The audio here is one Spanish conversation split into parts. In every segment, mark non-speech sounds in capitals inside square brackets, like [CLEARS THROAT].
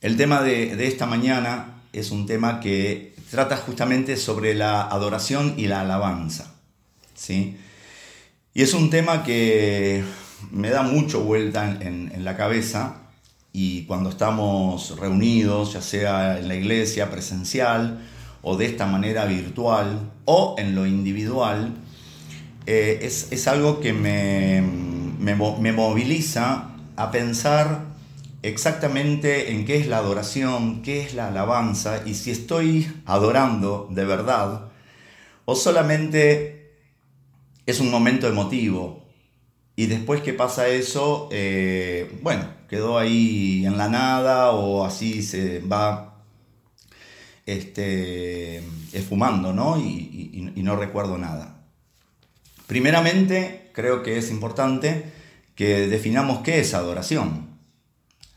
El tema de, esta mañana es un tema que trata justamente sobre la adoración y la alabanza. ¿sí? Y es un tema que me da mucho vuelta en, la cabeza y cuando estamos reunidos, ya sea en la iglesia presencial o de esta manera virtual o en lo individual, eh, es, algo que me, me, me moviliza a pensar exactamente en qué es la adoración, qué es la alabanza y si estoy adorando de verdad o solamente es un momento emotivo y después que pasa eso, eh, bueno, quedó ahí en la nada o así se va este, esfumando, ¿no? Y, y no recuerdo nada. Primeramente, creo que es importante que definamos qué es adoración.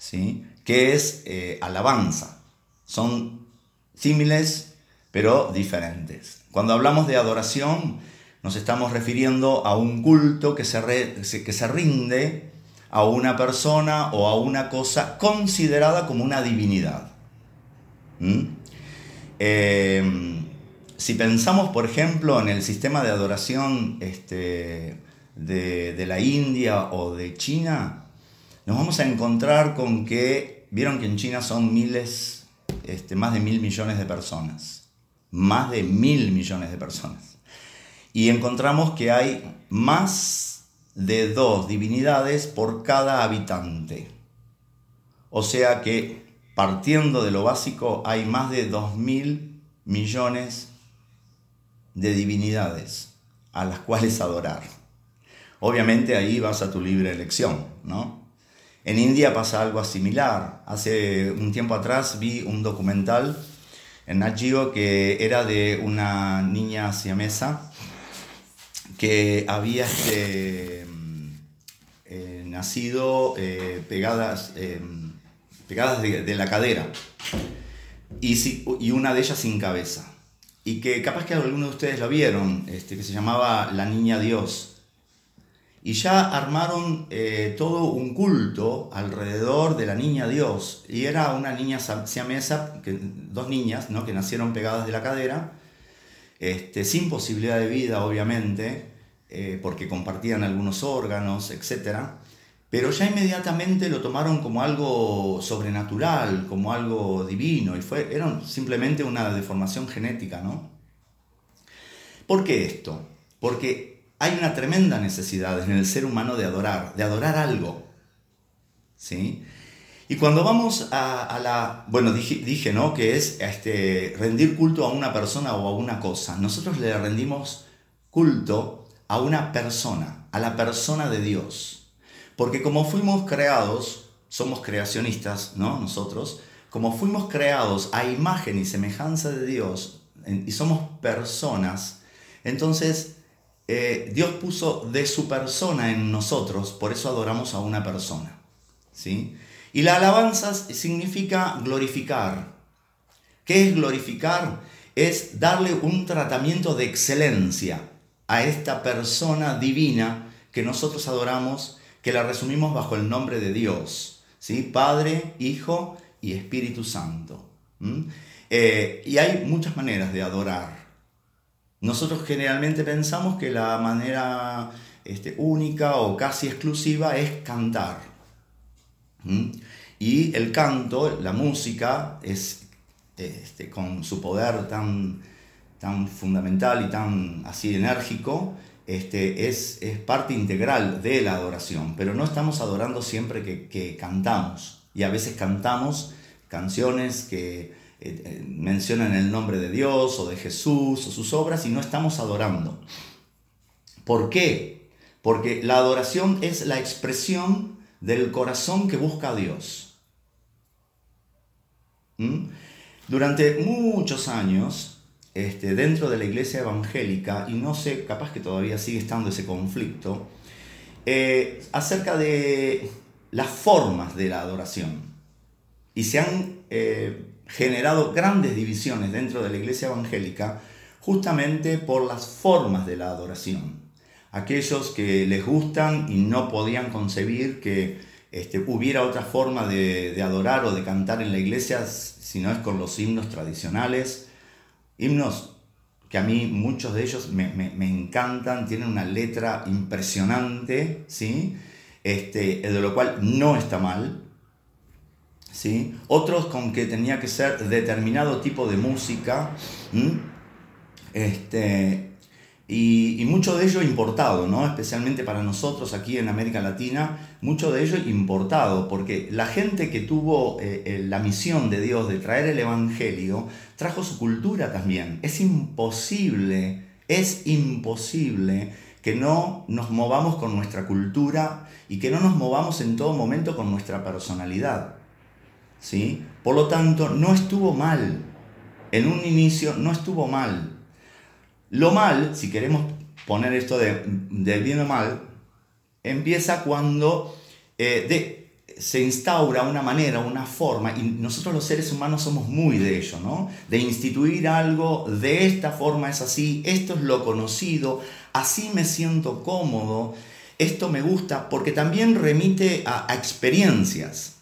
¿Sí? que es eh, alabanza. Son símiles, pero diferentes. Cuando hablamos de adoración, nos estamos refiriendo a un culto que se, que se rinde a una persona o a una cosa considerada como una divinidad. ¿Mm? Em, si pensamos, por ejemplo, en el sistema de adoración este, de la India o de China, nos vamos a encontrar con que, vieron que en China son miles, este, más de mil millones de personas, más de mil millones de personas. Y encontramos que hay más de dos divinidades por cada habitante. O sea que, partiendo de lo básico, hay más de dos mil millones de divinidades a las cuales adorar. Obviamente ahí vas a tu libre elección, ¿no? En India pasa algo similar. Hace un tiempo atrás vi un documental en Nat que era de una niña siamesa que había este, eh, nacido eh, pegadas, eh, pegadas de, la cadera y, y, una de ellas sin cabeza. Y que capaz que algunos de ustedes lo vieron, este, que se llamaba La Niña Dios y ya armaron eh, todo un culto alrededor de la niña Dios. Y era una niña siamesa, que, dos niñas ¿no? que nacieron pegadas de la cadera, este, sin posibilidad de vida, obviamente, eh, porque compartían algunos órganos, etc. Pero ya inmediatamente lo tomaron como algo sobrenatural, como algo divino, y fue, era simplemente una deformación genética, ¿no? ¿Por qué esto? Porque hay una tremenda necesidad en el ser humano de adorar, de adorar algo. ¿Sí? Y cuando vamos a, la, bueno, dije, ¿no? Que es este, rendir culto a una persona o a una cosa. Nosotros le rendimos culto a una persona, a la persona de Dios. Porque como fuimos creados, somos creacionistas, ¿no? Nosotros, como fuimos creados a imagen y semejanza de Dios y somos personas, entonces eh, Dios puso de su persona en nosotros, por eso adoramos a una persona. ¿sí? Y la alabanza significa glorificar. ¿Qué es glorificar? Es darle un tratamiento de excelencia a esta persona divina que nosotros adoramos, que la resumimos bajo el nombre de Dios. ¿sí? Padre, Hijo y Espíritu Santo. Eh, y hay muchas maneras de adorar. Nosotros generalmente pensamos que la manera este, única o casi exclusiva es cantar. Y el canto, la música, es este, con su poder tan, tan fundamental y tan así enérgico, este, es, es, parte integral de la adoración, pero no estamos adorando siempre que, que cantamos. Y a veces cantamos canciones que eh, eh, mencionan el nombre de Dios o de Jesús o sus obras y no estamos adorando. ¿Por qué? Porque la adoración es la expresión del corazón que busca a Dios. ¿Mm? Durante muchos años, este, dentro de la iglesia evangélica, y no sé, capaz que todavía sigue estando ese conflicto, eh, acerca de las formas de la adoración. Y se han generado grandes divisiones dentro de la iglesia evangélica justamente por las formas de la adoración. Aquellos que les gustan y no podían concebir que, este, hubiera otra forma de, adorar o de cantar en la iglesia si no es con los himnos tradicionales. Himnos que a mí muchos de ellos me, encantan, tienen una letra impresionante, ¿sí? Este, de lo cual no está mal. ¿Sí? Otros con que tenía que ser determinado tipo de música. Este, y, mucho de ello importado, ¿no? especialmente para nosotros aquí en América Latina, mucho de ello importado, porque la gente que tuvo eh, eh, la misión de Dios de traer el Evangelio, trajo su cultura también. Es imposible, es imposible que no nos movamos con nuestra cultura y que no nos movamos en todo momento con nuestra personalidad. ¿Sí? Por lo tanto, no estuvo mal. En un inicio no estuvo mal. Lo mal, si queremos poner esto de, bien o mal, empieza cuando eh, se instaura una manera, una forma, y nosotros los seres humanos somos muy de ello, ¿no? De instituir algo, de esta forma es así, esto es lo conocido, así me siento cómodo, esto me gusta, porque también remite a, experiencias,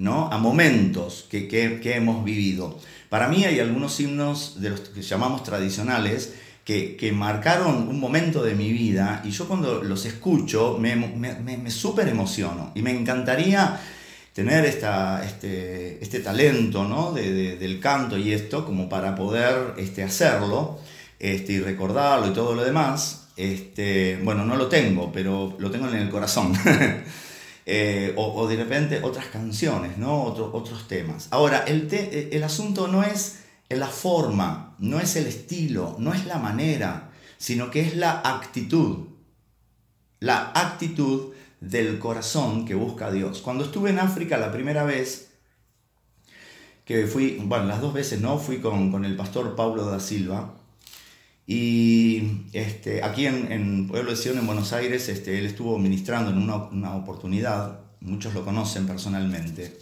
¿no? A momentos que, que hemos vivido. Para mí hay algunos himnos de los que llamamos tradicionales que, marcaron un momento de mi vida y yo cuando los escucho me, me, me, súper emociono y me encantaría tener esta, este, este talento ¿no? del canto y esto como para poder este, hacerlo este, y recordarlo y todo lo demás. Este, bueno, no lo tengo, pero lo tengo en el corazón. [LAUGHS] Eh, o, de repente otras canciones, ¿no? otros temas. Ahora, el, eh, el asunto no es la forma, no es el estilo, no es la manera, sino que es la actitud. La actitud del corazón que busca a Dios. Cuando estuve en África la primera vez, que fui, bueno, las dos veces, ¿no? Fui con, con el pastor Pablo da Silva, y este, aquí en, Pueblo de Sion, en Buenos Aires, este, él estuvo ministrando en una, oportunidad, muchos lo conocen personalmente.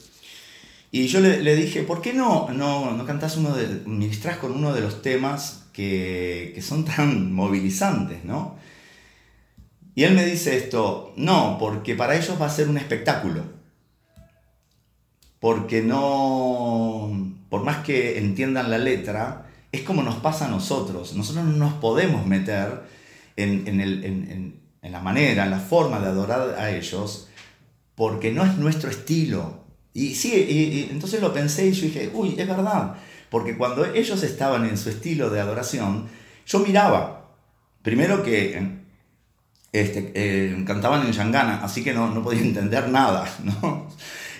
Y yo le, dije, ¿por qué no, no, no cantás uno de, ministrás con uno de los temas que, que son tan movilizantes, ¿no? Y él me dice esto, no, porque para ellos va a ser un espectáculo. Porque no, por más que entiendan la letra, es como nos pasa a nosotros. Nosotros no nos podemos meter en, la manera, en la forma de adorar a ellos, porque no es nuestro estilo. Y sí, y, entonces lo pensé y yo dije, uy, es verdad, porque cuando ellos estaban en su estilo de adoración, yo miraba, primero que este, eh, cantaban en Yangana, así que no, no podía [LAUGHS] entender nada, ¿no?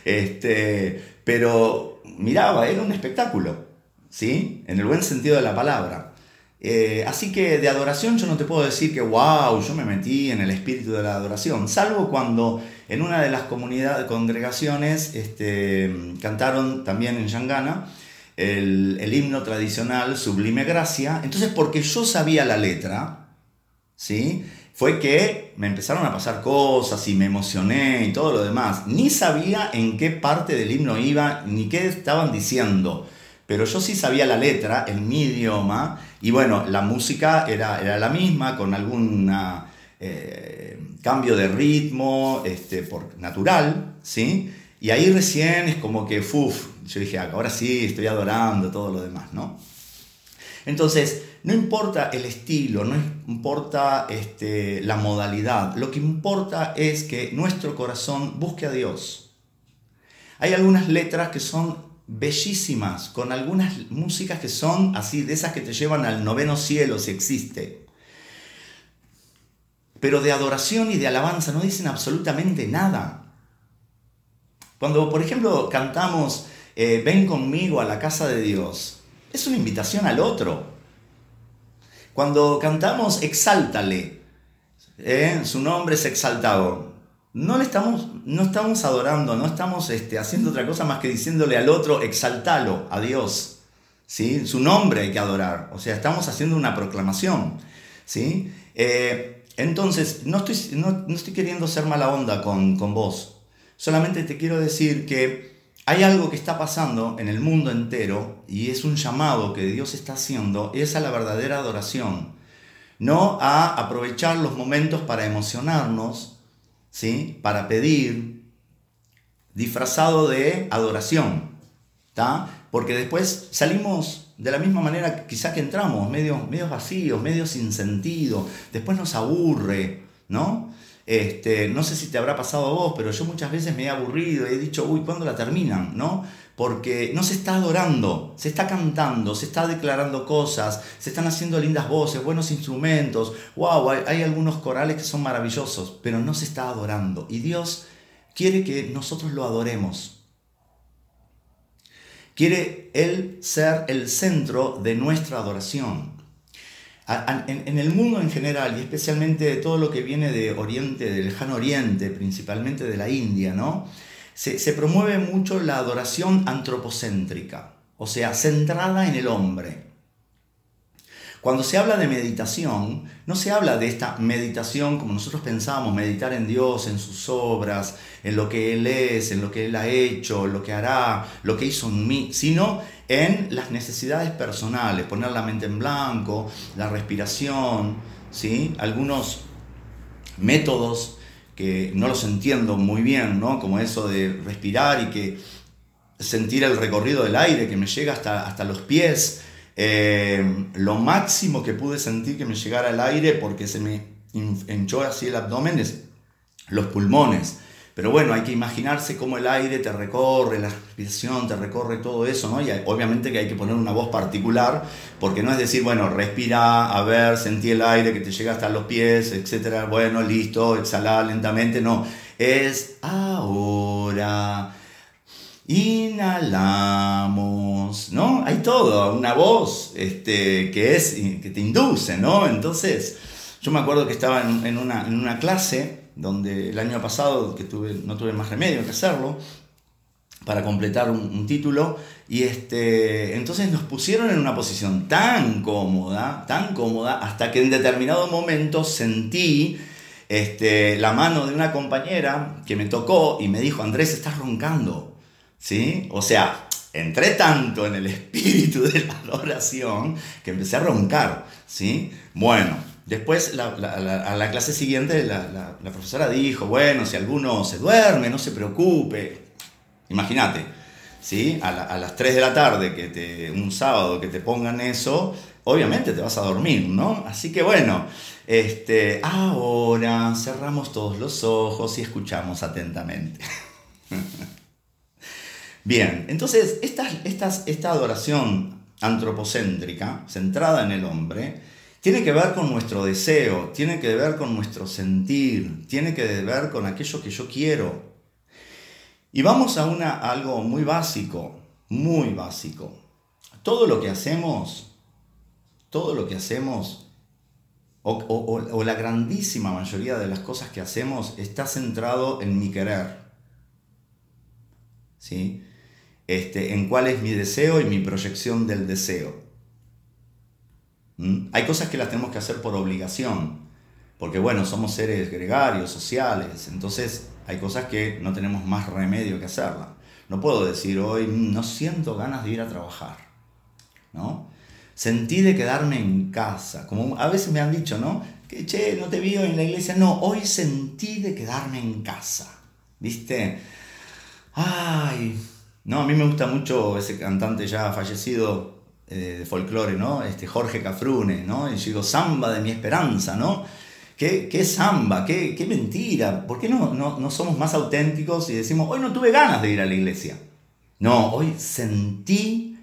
Este, pero miraba, era un espectáculo. ¿Sí? En el buen sentido de la palabra. Eh, así que de adoración yo no te puedo decir que, wow, yo me metí en el espíritu de la adoración, salvo cuando en una de las comunidades, congregaciones este, cantaron también en Yangana el, el, himno tradicional Sublime Gracia. Entonces, porque yo sabía la letra, ¿sí? fue que me empezaron a pasar cosas y me emocioné y todo lo demás. Ni sabía en qué parte del himno iba, ni qué estaban diciendo pero yo sí sabía la letra en mi idioma y bueno, la música era, era la misma con algún eh, cambio de ritmo este, por, natural, ¿sí? Y ahí recién es como que, uff, yo dije, ahora sí, estoy adorando todo lo demás, ¿no? Entonces, no importa el estilo, no importa este, la modalidad, lo que importa es que nuestro corazón busque a Dios. Hay algunas letras que son bellísimas, con algunas músicas que son así, de esas que te llevan al noveno cielo, si existe. Pero de adoración y de alabanza no dicen absolutamente nada. Cuando, por ejemplo, cantamos eh, Ven conmigo a la casa de Dios, es una invitación al otro. Cuando cantamos Exáltale, eh, su nombre es exaltado, no le estamos, no estamos adorando, no estamos este, haciendo otra cosa más que diciéndole al otro, exaltalo a Dios. ¿sí? Su nombre hay que adorar. O sea, estamos haciendo una proclamación. ¿sí? Eh, entonces, no estoy, no, estoy, queriendo ser mala onda con, con vos. Solamente te quiero decir que hay algo que está pasando en el mundo entero y es un llamado que Dios está haciendo, es a la verdadera adoración. No a aprovechar los momentos para emocionarnos, ¿sí? Para pedir, disfrazado de adoración, ¿está? Porque después salimos de la misma manera quizá que entramos, medio, medio vacíos, medio sin sentido, después nos aburre, ¿no? Este, no sé si te habrá pasado a vos, pero yo muchas veces me he aburrido y he dicho, uy, ¿cuándo la terminan? ¿No? Porque no se está adorando, se está cantando, se está declarando cosas, se están haciendo lindas voces, buenos instrumentos, wow, hay, algunos corales que son maravillosos, pero no se está adorando. Y Dios quiere que nosotros lo adoremos. Quiere Él ser el centro de nuestra adoración en, el mundo en general y especialmente de todo lo que viene de Oriente, del lejano Oriente, principalmente de la India, ¿no? Se, promueve mucho la adoración antropocéntrica, o sea, centrada en el hombre. Cuando se habla de meditación, no se habla de esta meditación como nosotros pensábamos, meditar en Dios, en sus obras, en lo que Él es, en lo que Él ha hecho, lo que hará, lo que hizo en mí, sino en las necesidades personales, poner la mente en blanco, la respiración, ¿sí? algunos métodos que no los entiendo muy bien, ¿no? como eso de respirar y que sentir el recorrido del aire que me llega hasta, hasta los pies, eh, lo máximo que pude sentir que me llegara el aire porque se me hinchó así el abdomen es los pulmones. Pero bueno, hay que imaginarse cómo el aire te recorre, la respiración te recorre todo eso, ¿no? Y obviamente que hay que poner una voz particular, porque no es decir, bueno, respira, a ver, sentí el aire que te llega hasta los pies, etcétera, bueno, listo, exhala lentamente, no. Es ahora inhalamos, ¿no? Hay todo, una voz este, que, es, que te induce, ¿no? Entonces, yo me acuerdo que estaba en, una, en una clase donde el año pasado, que tuve, no tuve más remedio que hacerlo, para completar un, título, y este, entonces nos pusieron en una posición tan cómoda, tan cómoda, hasta que en determinado momento sentí este, la mano de una compañera que me tocó y me dijo, Andrés, estás roncando. ¿sí? O sea, entré tanto en el [LAUGHS] espíritu de la adoración que empecé a roncar, ¿sí? Bueno, después a la clase siguiente la, profesora dijo, bueno, si alguno se duerme, no se preocupe. Imagínate, ¿sí? A, las 3 de la tarde, que un sábado que te pongan eso, obviamente te vas a dormir, ¿no? Así que bueno, este, ahora cerramos todos los ojos y escuchamos atentamente. [LAUGHS] Bien, entonces esta, esta adoración antropocéntrica, centrada en el hombre, tiene que ver con nuestro deseo, tiene que ver con nuestro sentir, tiene que ver con aquello que yo quiero. Y vamos a, una, algo muy básico, muy básico. Todo lo que hacemos, todo lo que hacemos, o, o la grandísima mayoría de las cosas que hacemos, está centrado en mi querer. ¿Sí? Este, en cuál es mi deseo y mi proyección del deseo. ¿Mm? Hay cosas que las tenemos que hacer por obligación, porque bueno, somos seres gregarios, sociales, entonces hay cosas que no tenemos más remedio que hacerlas. No puedo decir hoy, mm, no siento ganas de ir a trabajar, ¿no? Sentí de quedarme en casa, como a veces me han dicho, ¿no? Que, che, no te vi en la iglesia. No, hoy sentí de quedarme en casa, ¿viste? Ay, no, a mí me gusta mucho ese cantante ya fallecido de folclore, ¿no? Este Jorge Cafrune, ¿no? Y yo digo, samba de mi esperanza, ¿no? ¿Qué, qué samba? ¿Qué, ¿Qué, mentira? ¿Por qué no, no, no somos más auténticos y decimos, hoy no tuve ganas de ir a la iglesia? No, hoy sentí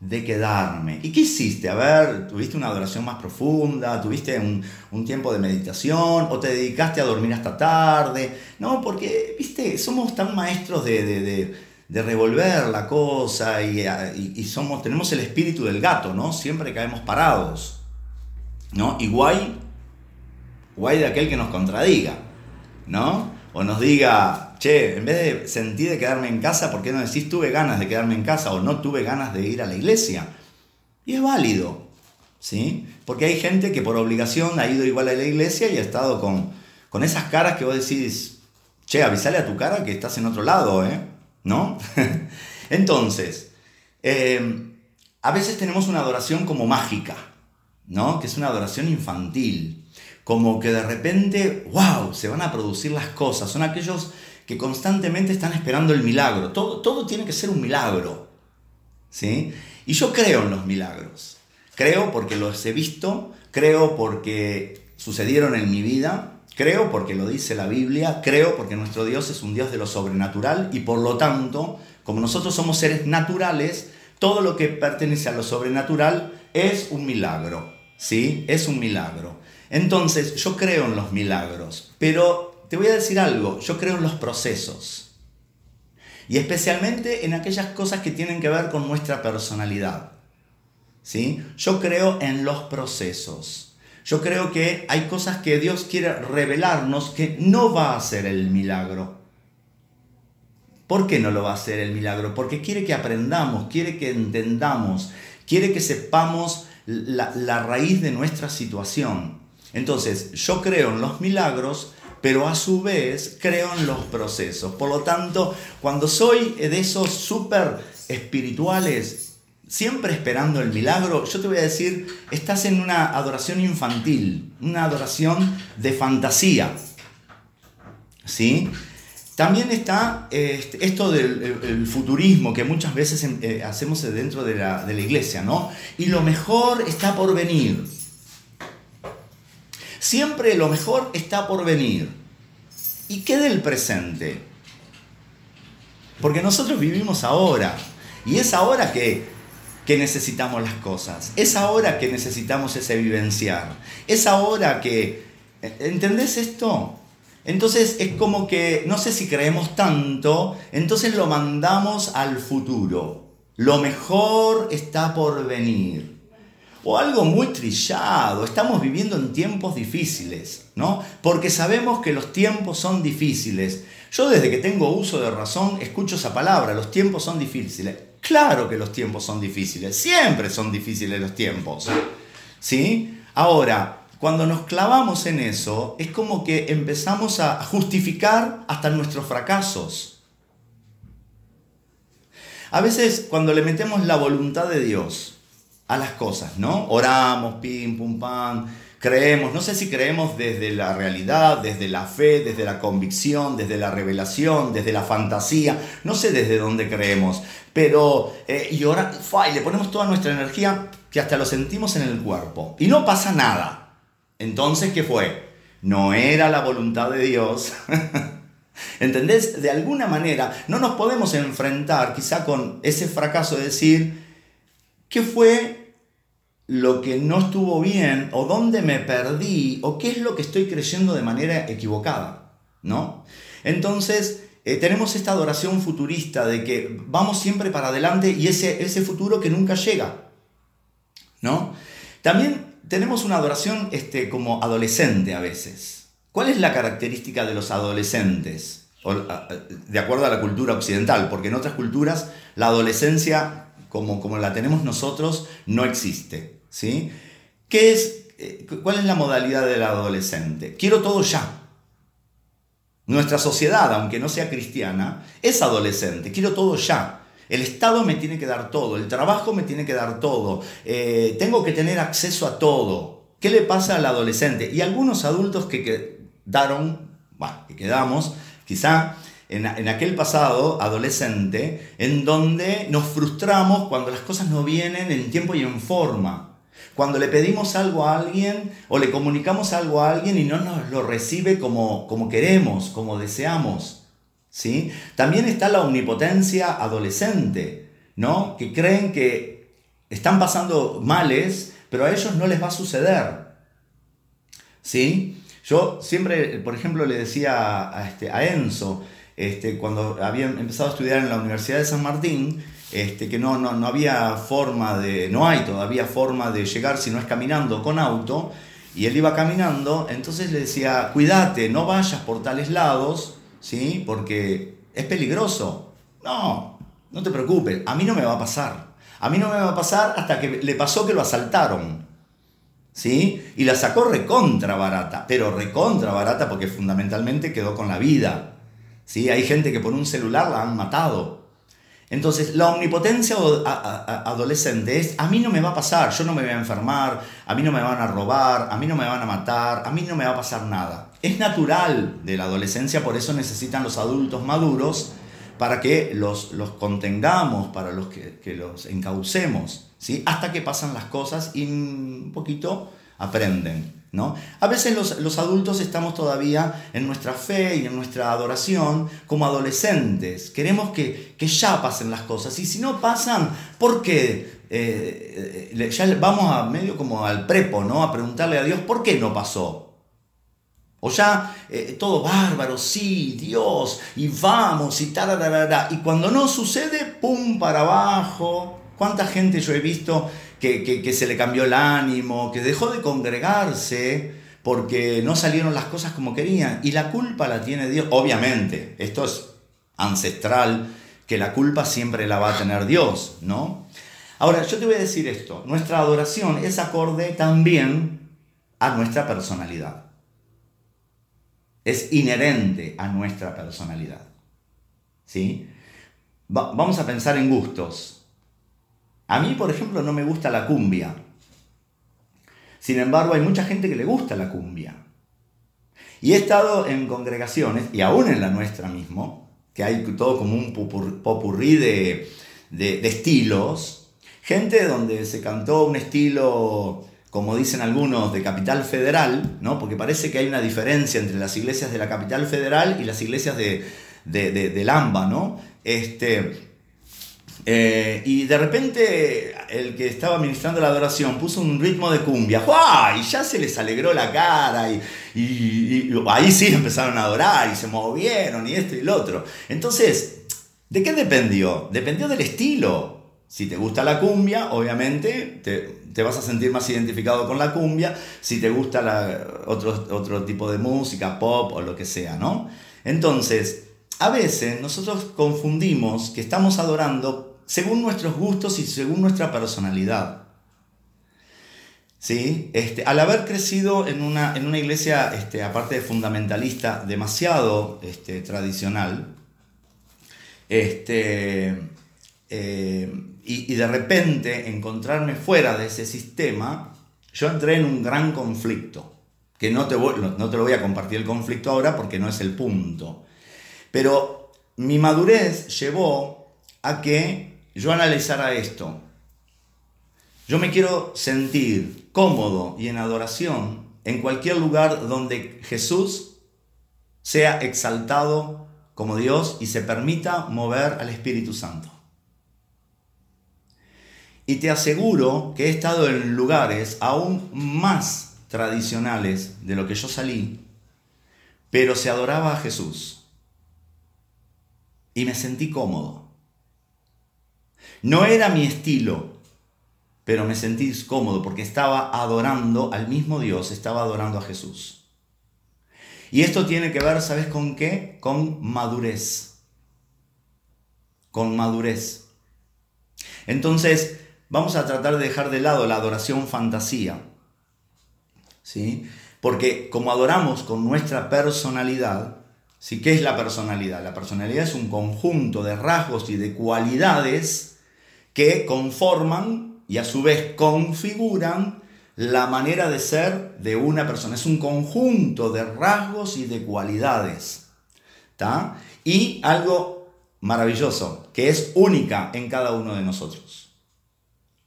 de quedarme. ¿Y qué hiciste? A ver, ¿tuviste una adoración más profunda? ¿Tuviste un, un, tiempo de meditación? ¿O te dedicaste a dormir hasta tarde? No, porque, viste, somos tan maestros de, de de revolver la cosa y, somos, tenemos el espíritu del gato, ¿no? Siempre caemos parados, ¿no? Y guay, guay de aquel que nos contradiga, ¿no? O nos diga, che, en vez de sentir de quedarme en casa, ¿por qué no decís tuve ganas de quedarme en casa o no tuve ganas de ir a la iglesia? Y es válido, ¿sí? Porque hay gente que por obligación ha ido igual a la iglesia y ha estado con, con esas caras que vos decís, che, avisale a tu cara que estás en otro lado, ¿eh? ¿No? [LAUGHS] Entonces, eh, a veces tenemos una adoración como mágica, ¿no? Que es una adoración infantil, como que de repente, wow, se van a producir las cosas. Son aquellos que constantemente están esperando el milagro. Todo, todo tiene que ser un milagro. ¿sí? Y yo creo en los milagros. Creo porque los he visto, creo porque sucedieron en mi vida, creo porque lo dice la Biblia, creo porque nuestro Dios es un Dios de lo sobrenatural y por lo tanto, como nosotros somos seres naturales, todo lo que pertenece a lo sobrenatural es un milagro. ¿Sí? Es un milagro. Entonces, yo creo en los milagros, pero te voy a decir algo, yo creo en los procesos. Y especialmente en aquellas cosas que tienen que ver con nuestra personalidad. ¿Sí? Yo creo en los procesos. Yo creo que hay cosas que Dios quiere revelarnos que no va a hacer el milagro. ¿Por qué no lo va a hacer el milagro? Porque quiere que aprendamos, quiere que entendamos, quiere que sepamos la, la raíz de nuestra situación. Entonces, yo creo en los milagros, pero a su vez creo en los procesos. Por lo tanto, cuando soy de esos súper espirituales, siempre esperando el milagro, yo te voy a decir, estás en una adoración infantil, una adoración de fantasía. ¿Sí? También está este, esto del futurismo que muchas veces eh, hacemos dentro de la, de la iglesia, ¿no? Y lo mejor está por venir. Siempre lo mejor está por venir. ¿Y qué del presente? Porque nosotros vivimos ahora. Y es ahora que, que necesitamos las cosas. Es ahora que necesitamos ese vivenciar. Es ahora que... ¿Entendés esto? Entonces es como que, no sé si creemos tanto, entonces lo mandamos al futuro. Lo mejor está por venir o algo muy trillado. Estamos viviendo en tiempos difíciles, ¿no? Porque sabemos que los tiempos son difíciles. Yo desde que tengo uso de razón escucho esa palabra, los tiempos son difíciles. Claro que los tiempos son difíciles, siempre son difíciles los tiempos. ¿Sí? Ahora, cuando nos clavamos en eso, es como que empezamos a justificar hasta nuestros fracasos. A veces cuando le metemos la voluntad de Dios, a las cosas, ¿no? Oramos, pim, pum, pam, creemos, no sé si creemos desde la realidad, desde la fe, desde la convicción, desde la revelación, desde la fantasía, no sé desde dónde creemos, pero eh, y ahora, y le ponemos toda nuestra energía que hasta lo sentimos en el cuerpo y no pasa nada. Entonces, ¿qué fue? No era la voluntad de Dios. [LAUGHS] ¿Entendés? De alguna manera no nos podemos enfrentar quizá con ese fracaso de decir, ¿Qué fue lo que no estuvo bien o dónde me perdí o qué es lo que estoy creyendo de manera equivocada? ¿No? Entonces, eh, tenemos esta adoración futurista de que vamos siempre para adelante y ese, ese futuro que nunca llega. ¿No? También tenemos una adoración este, como adolescente a veces. ¿Cuál es la característica de los adolescentes? de acuerdo a la cultura occidental, porque en otras culturas la adolescencia como, como la tenemos nosotros no existe. ¿Sí? ¿Qué es, eh, ¿Cuál es la modalidad del adolescente? Quiero todo ya. Nuestra sociedad, aunque no sea cristiana, es adolescente. Quiero todo ya. El Estado me tiene que dar todo, el trabajo me tiene que dar todo, eh, tengo que tener acceso a todo. ¿Qué le pasa al adolescente? Y algunos adultos que quedaron, bueno, que quedamos, quizá en, aquel pasado adolescente en donde nos frustramos cuando las cosas no vienen en tiempo y en forma. Cuando le pedimos algo a alguien o le comunicamos algo a alguien y no nos lo recibe como, como queremos, como deseamos. ¿sí? También está la omnipotencia adolescente, ¿no? que creen que están pasando males, pero a ellos no les va a suceder. ¿sí? Yo siempre, por ejemplo, le decía a, este, a Enzo, este, cuando había empezado a estudiar en la Universidad de San Martín, este, que no, no, no, había forma de, no hay todavía forma de llegar si no es caminando con auto, y él iba caminando, entonces le decía, cuídate, no vayas por tales lados, ¿sí? Porque es peligroso. No, no te preocupes, a mí no me va a pasar. A mí no me va a pasar hasta que le pasó que lo asaltaron. ¿Sí? Y la sacó recontra barata, pero recontra barata porque fundamentalmente quedó con la vida. ¿sí? Hay gente que por un celular la han matado. Entonces, la omnipotencia adolescente es, a mí no me va a pasar, yo no me voy a enfermar, a mí no me van a robar, a mí no me van a matar, a mí no me va a pasar nada. es natural de la adolescencia, por eso necesitan los adultos maduros para que los, los contengamos, para los que, que los encaucemos, ¿sí? hasta que pasan las cosas y un poquito aprenden. ¿No? A veces los, adultos estamos todavía en nuestra fe y en nuestra adoración como adolescentes. Queremos que, ya pasen las cosas. Y si no pasan, ¿por qué? Eh, eh, ya vamos a medio como al prepo, ¿no? A preguntarle a Dios, ¿por qué no pasó? O ya eh, todo bárbaro, sí, Dios, y vamos, y tararara. Y cuando no sucede, pum, para abajo. ¿Cuánta gente yo he visto que, se le cambió el ánimo, que dejó de congregarse porque no salieron las cosas como querían. Y la culpa la tiene Dios. Obviamente, esto es ancestral, que la culpa siempre la va a tener Dios, ¿no? Ahora, yo te voy a decir esto, nuestra adoración es acorde también a nuestra personalidad. Es inherente a nuestra personalidad. ¿Sí? vamos a pensar en gustos. A mí, por ejemplo, no me gusta la cumbia. Sin embargo, hay mucha gente que le gusta la cumbia. Y he estado en congregaciones, y aún en la nuestra mismo, que hay todo como un popurrí de, de, estilos, gente donde se cantó un estilo, como dicen algunos, de capital federal, ¿no? porque parece que hay una diferencia entre las iglesias de la capital federal y las iglesias de, de, de, Lamba, ¿no? Este, eh, y de repente el que estaba ministrando la adoración puso un ritmo de cumbia, Y ya se les alegró la cara y, ahí sí empezaron a adorar y se movieron y esto y lo otro. Entonces, ¿de qué dependió? Dependió del estilo. Si te gusta la cumbia, obviamente te, vas a sentir más identificado con la cumbia. Si te gusta otro, otro tipo de música, pop o lo que sea, ¿no? Entonces, a veces nosotros confundimos que estamos adorando según nuestros gustos y según nuestra personalidad. ¿Sí? Este, al haber crecido en una, en una iglesia, este, aparte de fundamentalista, demasiado este, tradicional, este, eh, y, de repente encontrarme fuera de ese sistema, yo entré en un gran conflicto, que no te, no te lo voy a compartir el conflicto ahora porque no es el punto. Pero mi madurez llevó a que yo analizara esto, yo me quiero sentir cómodo y en adoración en cualquier lugar donde Jesús sea exaltado como Dios y se permita mover al Espíritu Santo. Y te aseguro que he estado en lugares aún más tradicionales de lo que yo salí, pero se adoraba a Jesús. Y me sentí cómodo. No era mi estilo, pero me sentí cómodo porque estaba adorando al mismo Dios, estaba adorando a Jesús. Y esto tiene que ver, ¿sabes con qué? Con madurez. Con madurez. Entonces, vamos a tratar de dejar de lado la adoración fantasía. ¿Sí? Porque como adoramos con nuestra personalidad, ¿sí? ¿qué es la personalidad? La personalidad es un conjunto de rasgos y de cualidades que conforman y a su vez configuran la manera de ser de una persona. Es un conjunto de rasgos y de cualidades. Y algo maravilloso, que es única en cada uno de nosotros.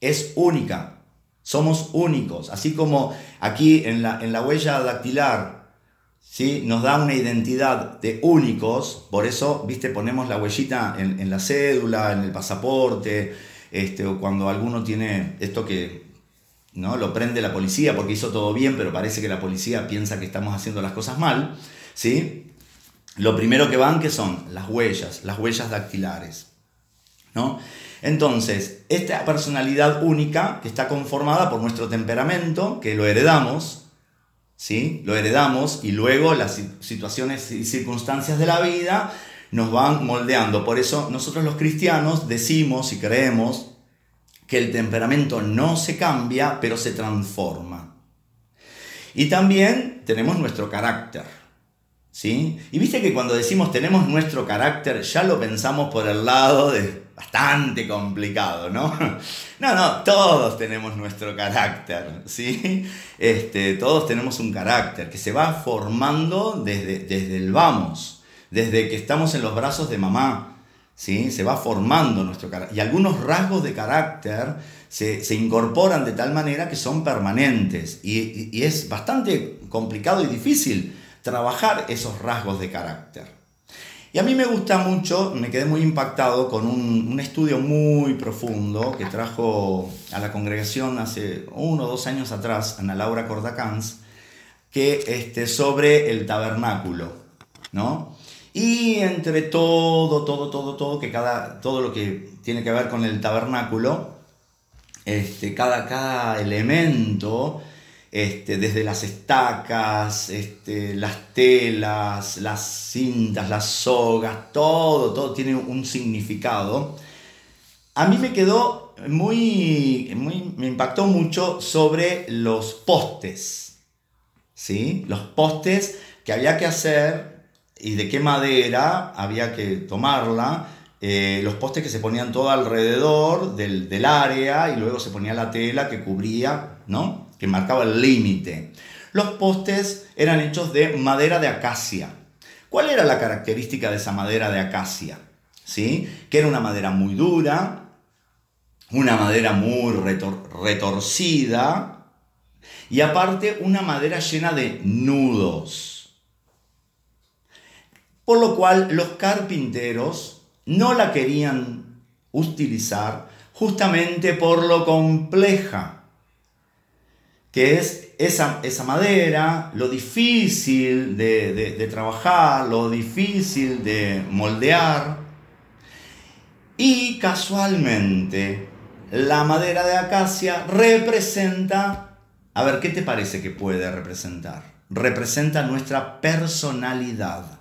Es única. Somos únicos. Así como aquí en la, en la huella dactilar ¿sí? nos da una identidad de únicos, por eso, viste, ponemos la huellita en, en la cédula, en el pasaporte, este, o cuando alguno tiene esto que ¿no? lo prende la policía porque hizo todo bien, pero parece que la policía piensa que estamos haciendo las cosas mal, ¿sí? Lo primero que van, que son las huellas, las huellas dactilares, ¿no? Entonces, esta personalidad única que está conformada por nuestro temperamento, que lo heredamos, ¿sí? Lo heredamos y luego las situaciones y circunstancias de la vida nos van moldeando. Por eso nosotros los cristianos decimos y creemos que el temperamento no se cambia, pero se transforma. Y también tenemos nuestro carácter. ¿Sí? Y viste que cuando decimos tenemos nuestro carácter, ya lo pensamos por el lado de bastante complicado, ¿no? [LAUGHS] No, no, todos tenemos nuestro carácter, ¿sí? Este, todos tenemos un carácter que se va formando desde, desde el vamos, desde que estamos en los brazos de mamá, ¿sí? Se va formando nuestro carácter. Y algunos rasgos de carácter se, incorporan de tal manera que son permanentes. Y, y es bastante complicado y difícil trabajar esos rasgos de carácter. Y a mí me gusta mucho, me quedé muy impactado con un, estudio muy profundo que trajo a la congregación hace uno o dos años atrás, Ana Laura Cordacans, que este, sobre el tabernáculo, ¿no? Y entre todo, todo, todo, todo, que cada, todo lo que tiene que ver con el tabernáculo, este, cada, cada elemento este, desde las estacas, este, las telas, las cintas, las sogas, todo, todo tiene un significado. A mí me quedó muy, muy me impactó mucho sobre los postes, ¿sí? Los postes que había que hacer y de qué madera había que tomarla, eh, los postes que se ponían todo alrededor del, del área y luego se ponía la tela que cubría, ¿no? que marcaba el límite. Los postes eran hechos de madera de acacia. ¿Cuál era la característica de esa madera de acacia? ¿Sí? Que era una madera muy dura, una madera muy retorcida y aparte una madera llena de nudos. Por lo cual los carpinteros no la querían utilizar justamente por lo compleja que es esa, esa madera, lo difícil de, trabajar, lo difícil de moldear. Y casualmente, la madera de acacia representa, a ver, ¿qué te parece que puede representar? Representa nuestra personalidad.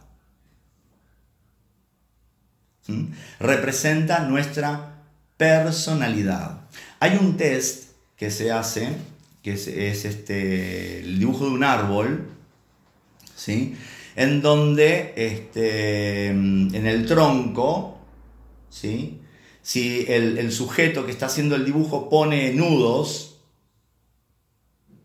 ¿Mm? Representa nuestra personalidad. Hay un test que se hace que es, este, el dibujo de un árbol, ¿sí? en donde este, en el tronco, ¿sí? si el, sujeto que está haciendo el dibujo pone nudos,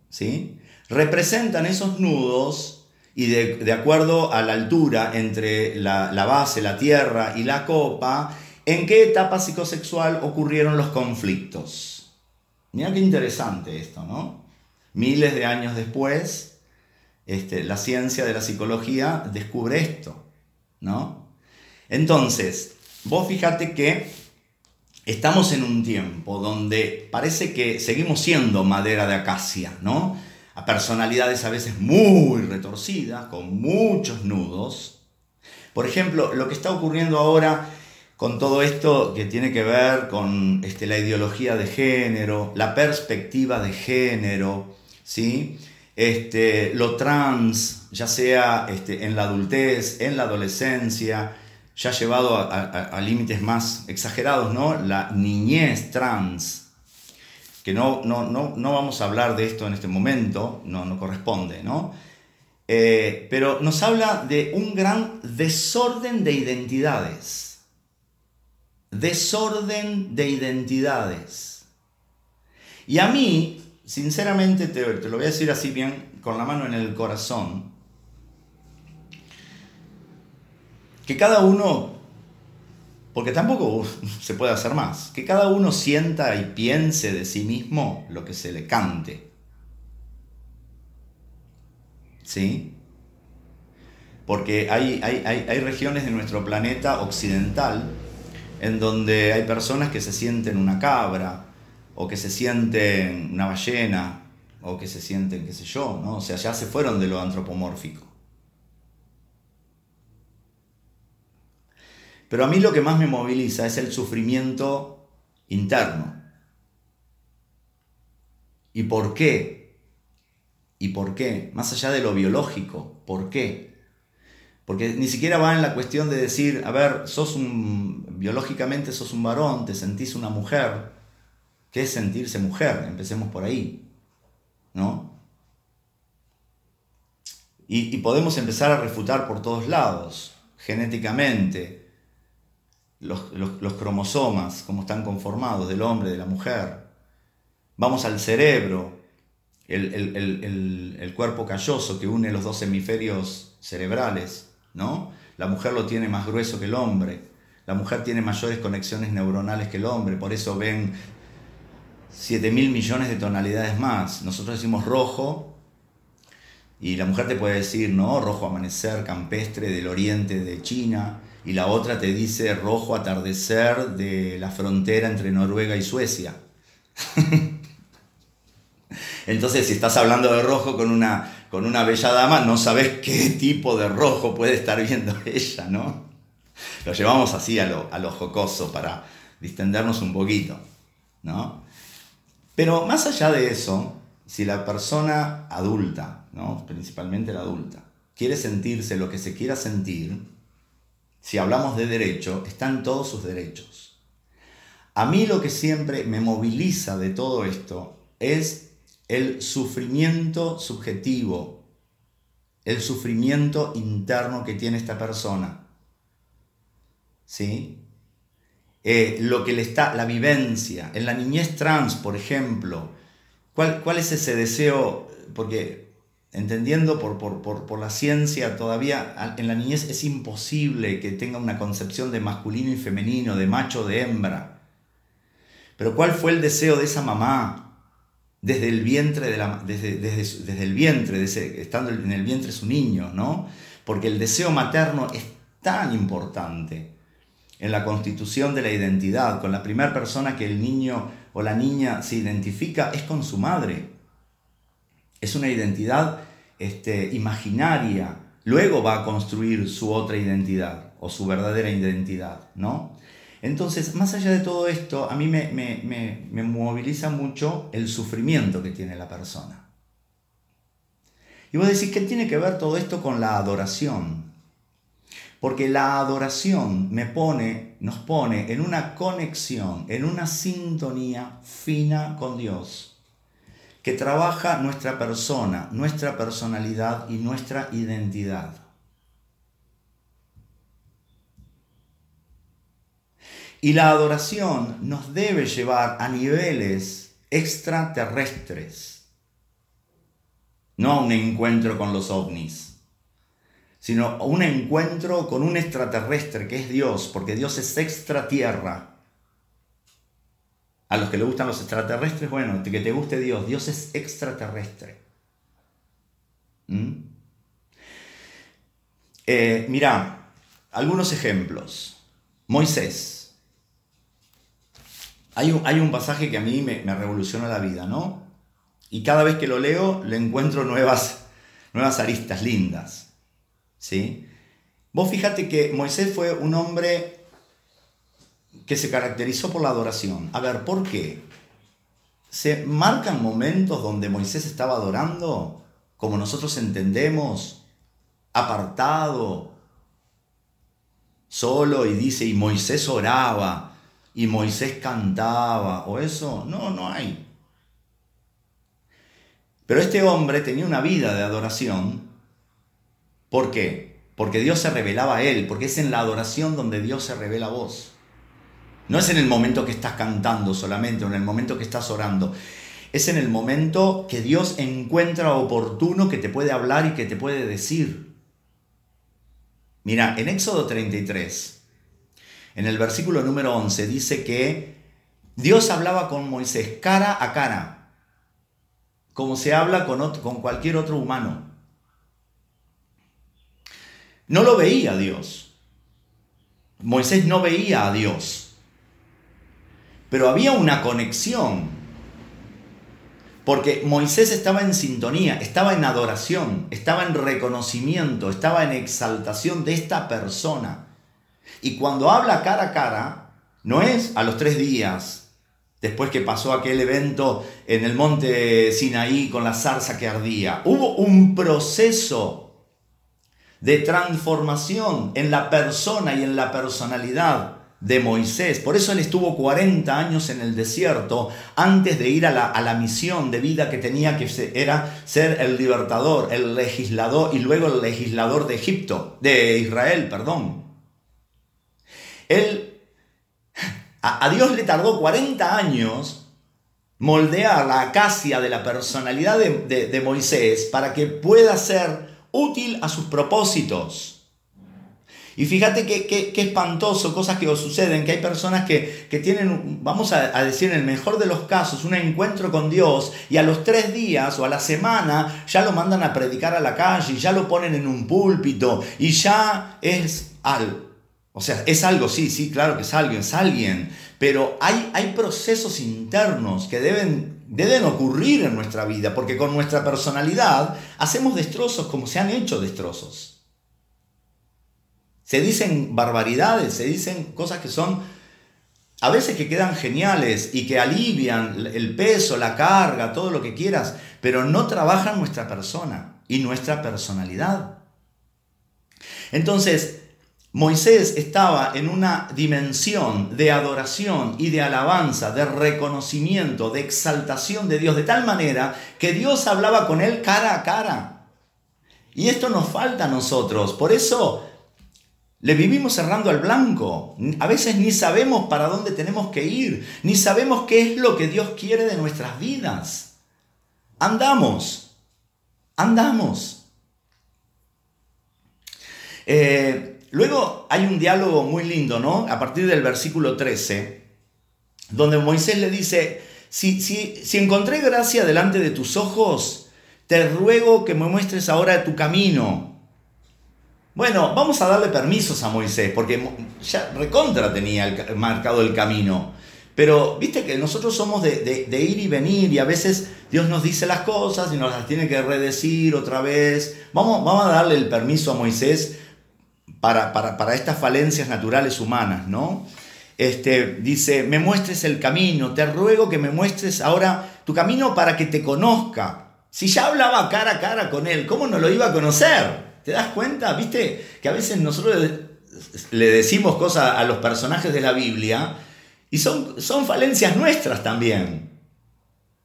¿sí? representan esos nudos y de, acuerdo a la altura entre la, base, la tierra y la copa, en qué etapa psicosexual ocurrieron los conflictos. Mira qué interesante esto, ¿no? Miles de años después, este, la ciencia de la psicología descubre esto, ¿no? Entonces, vos fíjate que estamos en un tiempo donde parece que seguimos siendo madera de acacia, ¿no? A personalidades a veces muy retorcidas, con muchos nudos. Por ejemplo, lo que está ocurriendo ahora con todo esto que tiene que ver con este, la ideología de género, la perspectiva de género, ¿sí? Este, lo trans, ya sea este, en la adultez, en la adolescencia, ya llevado a, límites más exagerados, ¿no? La niñez trans, que no, no, no, vamos a hablar de esto en este momento, no, no corresponde, ¿no? Eh, pero nos habla de un gran desorden de identidades desorden de identidades. Y a mí, sinceramente, te, lo voy a decir así bien, con la mano en el corazón, que cada uno, porque tampoco [LAUGHS] se puede hacer más, que cada uno sienta y piense de sí mismo lo que se le cante. ¿Sí? Porque hay, hay, hay regiones de nuestro planeta occidental en donde hay personas que se sienten una cabra, o que se sienten una ballena, o que se sienten, qué sé yo, ¿no? O sea, ya se fueron de lo antropomórfico. Pero a mí lo que más me moviliza es el sufrimiento interno. ¿Y por qué? ¿Y por qué? Más allá de lo biológico, ¿por qué? Porque ni siquiera va en la cuestión de decir, a ver, sos un, biológicamente sos un varón, te sentís una mujer. ¿Qué es sentirse mujer? Empecemos por ahí. ¿No? Y, podemos empezar a refutar por todos lados, genéticamente. Los, cromosomas, cómo están conformados del hombre, de la mujer. Vamos al cerebro, el, cuerpo calloso que une los dos hemisferios cerebrales, ¿no? La mujer lo tiene más grueso que el hombre. La mujer tiene mayores conexiones neuronales que el hombre, por eso ven 7 mil millones de tonalidades más. Nosotros decimos rojo y la mujer te puede decir, no, rojo amanecer campestre del oriente de China, y la otra te dice rojo atardecer de la frontera entre Noruega y Suecia. [LAUGHS] Entonces, si estás hablando de rojo con una, con una bella dama, no sabes qué tipo de rojo puede estar viendo [LAUGHS] ella, ¿no? Lo llevamos así a lo, a lo jocoso para distendernos un poquito, ¿no? Pero más allá de eso, si la persona adulta, ¿no? principalmente la adulta, quiere sentirse lo que se quiera sentir, si hablamos de derecho, están todos sus derechos. A mí lo que siempre me moviliza de todo esto es el sufrimiento subjetivo, el sufrimiento interno que tiene esta persona. ¿Sí? Eh, lo que le está, la vivencia. En la niñez trans, por ejemplo, ¿cuál, cuál es ese deseo? Porque entendiendo por, por, la ciencia, todavía en la niñez es imposible que tenga una concepción de masculino y femenino, de macho, de hembra. Pero ¿cuál fue el deseo de esa mamá desde el vientre, de la, desde, desde, el vientre, estando en el vientre su niño, ¿no? Porque el deseo materno es tan importante en la constitución de la identidad. Con la primera persona que el niño o la niña se identifica es con su madre es una identidad este, imaginaria. Luego va a construir su otra identidad o su verdadera identidad, ¿no? Entonces, más allá de todo esto, a mí me, me moviliza mucho el sufrimiento que tiene la persona. Y vos decís, ¿qué tiene que ver todo esto con la adoración? Porque la adoración me pone, nos pone en una conexión, en una sintonía fina con Dios que trabaja nuestra persona, nuestra personalidad y nuestra identidad. Y la adoración nos debe llevar a niveles extraterrestres, no a un encuentro con los ovnis, sino a un encuentro con un extraterrestre que es Dios, porque Dios es extratierra. A los que le gustan los extraterrestres, bueno, que te guste Dios, Dios es extraterrestre. ¿Mm? Eh, mira, algunos ejemplos. Moisés. Hay un, hay un, pasaje que a mí me, me revolucionó la vida, ¿no? Y cada vez que lo leo le encuentro nuevas, nuevas aristas lindas. ¿Sí? Vos fíjate que Moisés fue un hombre que se caracterizó por la adoración. A ver, ¿por qué? ¿Se marcan momentos donde Moisés estaba adorando, como nosotros entendemos, apartado, solo y dice, y Moisés oraba, y Moisés cantaba, o eso? No, no hay. Pero este hombre tenía una vida de adoración. ¿Por qué? Porque Dios se revelaba a él, porque es en la adoración donde Dios se revela a vos. No es en el momento que estás cantando solamente o en el momento que estás orando. Es en el momento que Dios encuentra oportuno que te puede hablar y que te puede decir. Mira, en Éxodo 33, en el versículo número 11, dice que Dios hablaba con Moisés cara a cara, como se habla con, con cualquier otro humano. No lo veía Dios. Moisés no veía a Dios pero había una conexión. Porque Moisés estaba en sintonía, estaba en adoración, estaba en reconocimiento, estaba en exaltación de esta persona. Y cuando habla cara a cara, no es a los tres días, después que pasó aquel evento en el monte Sinaí con la zarza que ardía. Hubo un proceso de transformación en la persona y en la personalidad de Moisés. Por eso él estuvo 40 años en el desierto antes de ir a la, misión de vida que tenía, que era ser el libertador, el legislador y luego el legislador de Egipto, de Israel, perdón. Él A, Dios le tardó 40 años moldear la acacia de la personalidad de, de Moisés para que pueda ser útil a sus propósitos. Y fíjate qué espantoso, cosas que os suceden, que hay personas que, tienen, vamos a, decir en el mejor de los casos, un encuentro con Dios y a los tres días o a la semana ya lo mandan a predicar a la calle, ya lo ponen en un púlpito y ya es algo. O sea, es algo, sí, sí, claro que es alguien, es alguien, pero hay, hay procesos internos que deben, deben ocurrir en nuestra vida, porque con nuestra personalidad hacemos destrozos como se han hecho destrozos. Se dicen barbaridades, se dicen cosas que son a veces que quedan geniales y que alivian el peso, la carga, todo lo que quieras, pero no trabajan nuestra persona y nuestra personalidad. Entonces, Moisés estaba en una dimensión de adoración y de alabanza, de reconocimiento, de exaltación de Dios, de tal manera que Dios hablaba con él cara a cara. Y esto nos falta a nosotros. Por eso le vivimos cerrando al blanco. A veces ni sabemos para dónde tenemos que ir, ni sabemos qué es lo que Dios quiere de nuestras vidas. Andamos, andamos. Eh, luego hay un diálogo muy lindo, ¿no? A partir del versículo 13, donde Moisés le dice, si, si, si encontré gracia delante de tus ojos, te ruego que me muestres ahora tu camino bueno, vamos a darle permisos a Moisés, porque ya recontra tenía marcado el camino. Pero viste que nosotros somos de, ir y venir y a veces Dios nos dice las cosas y nos las tiene que redecir otra vez. Vamos, vamos a darle el permiso a Moisés para, para, estas falencias naturales humanas, ¿no? Este, dice, me muestres el camino, te ruego que me muestres ahora tu camino para que te conozca. Si ya hablaba cara a cara con él, ¿cómo no lo iba a conocer? ¿Te das cuenta? ¿Viste? Que a veces nosotros le decimos cosas a los personajes de la Biblia y son, son falencias nuestras también.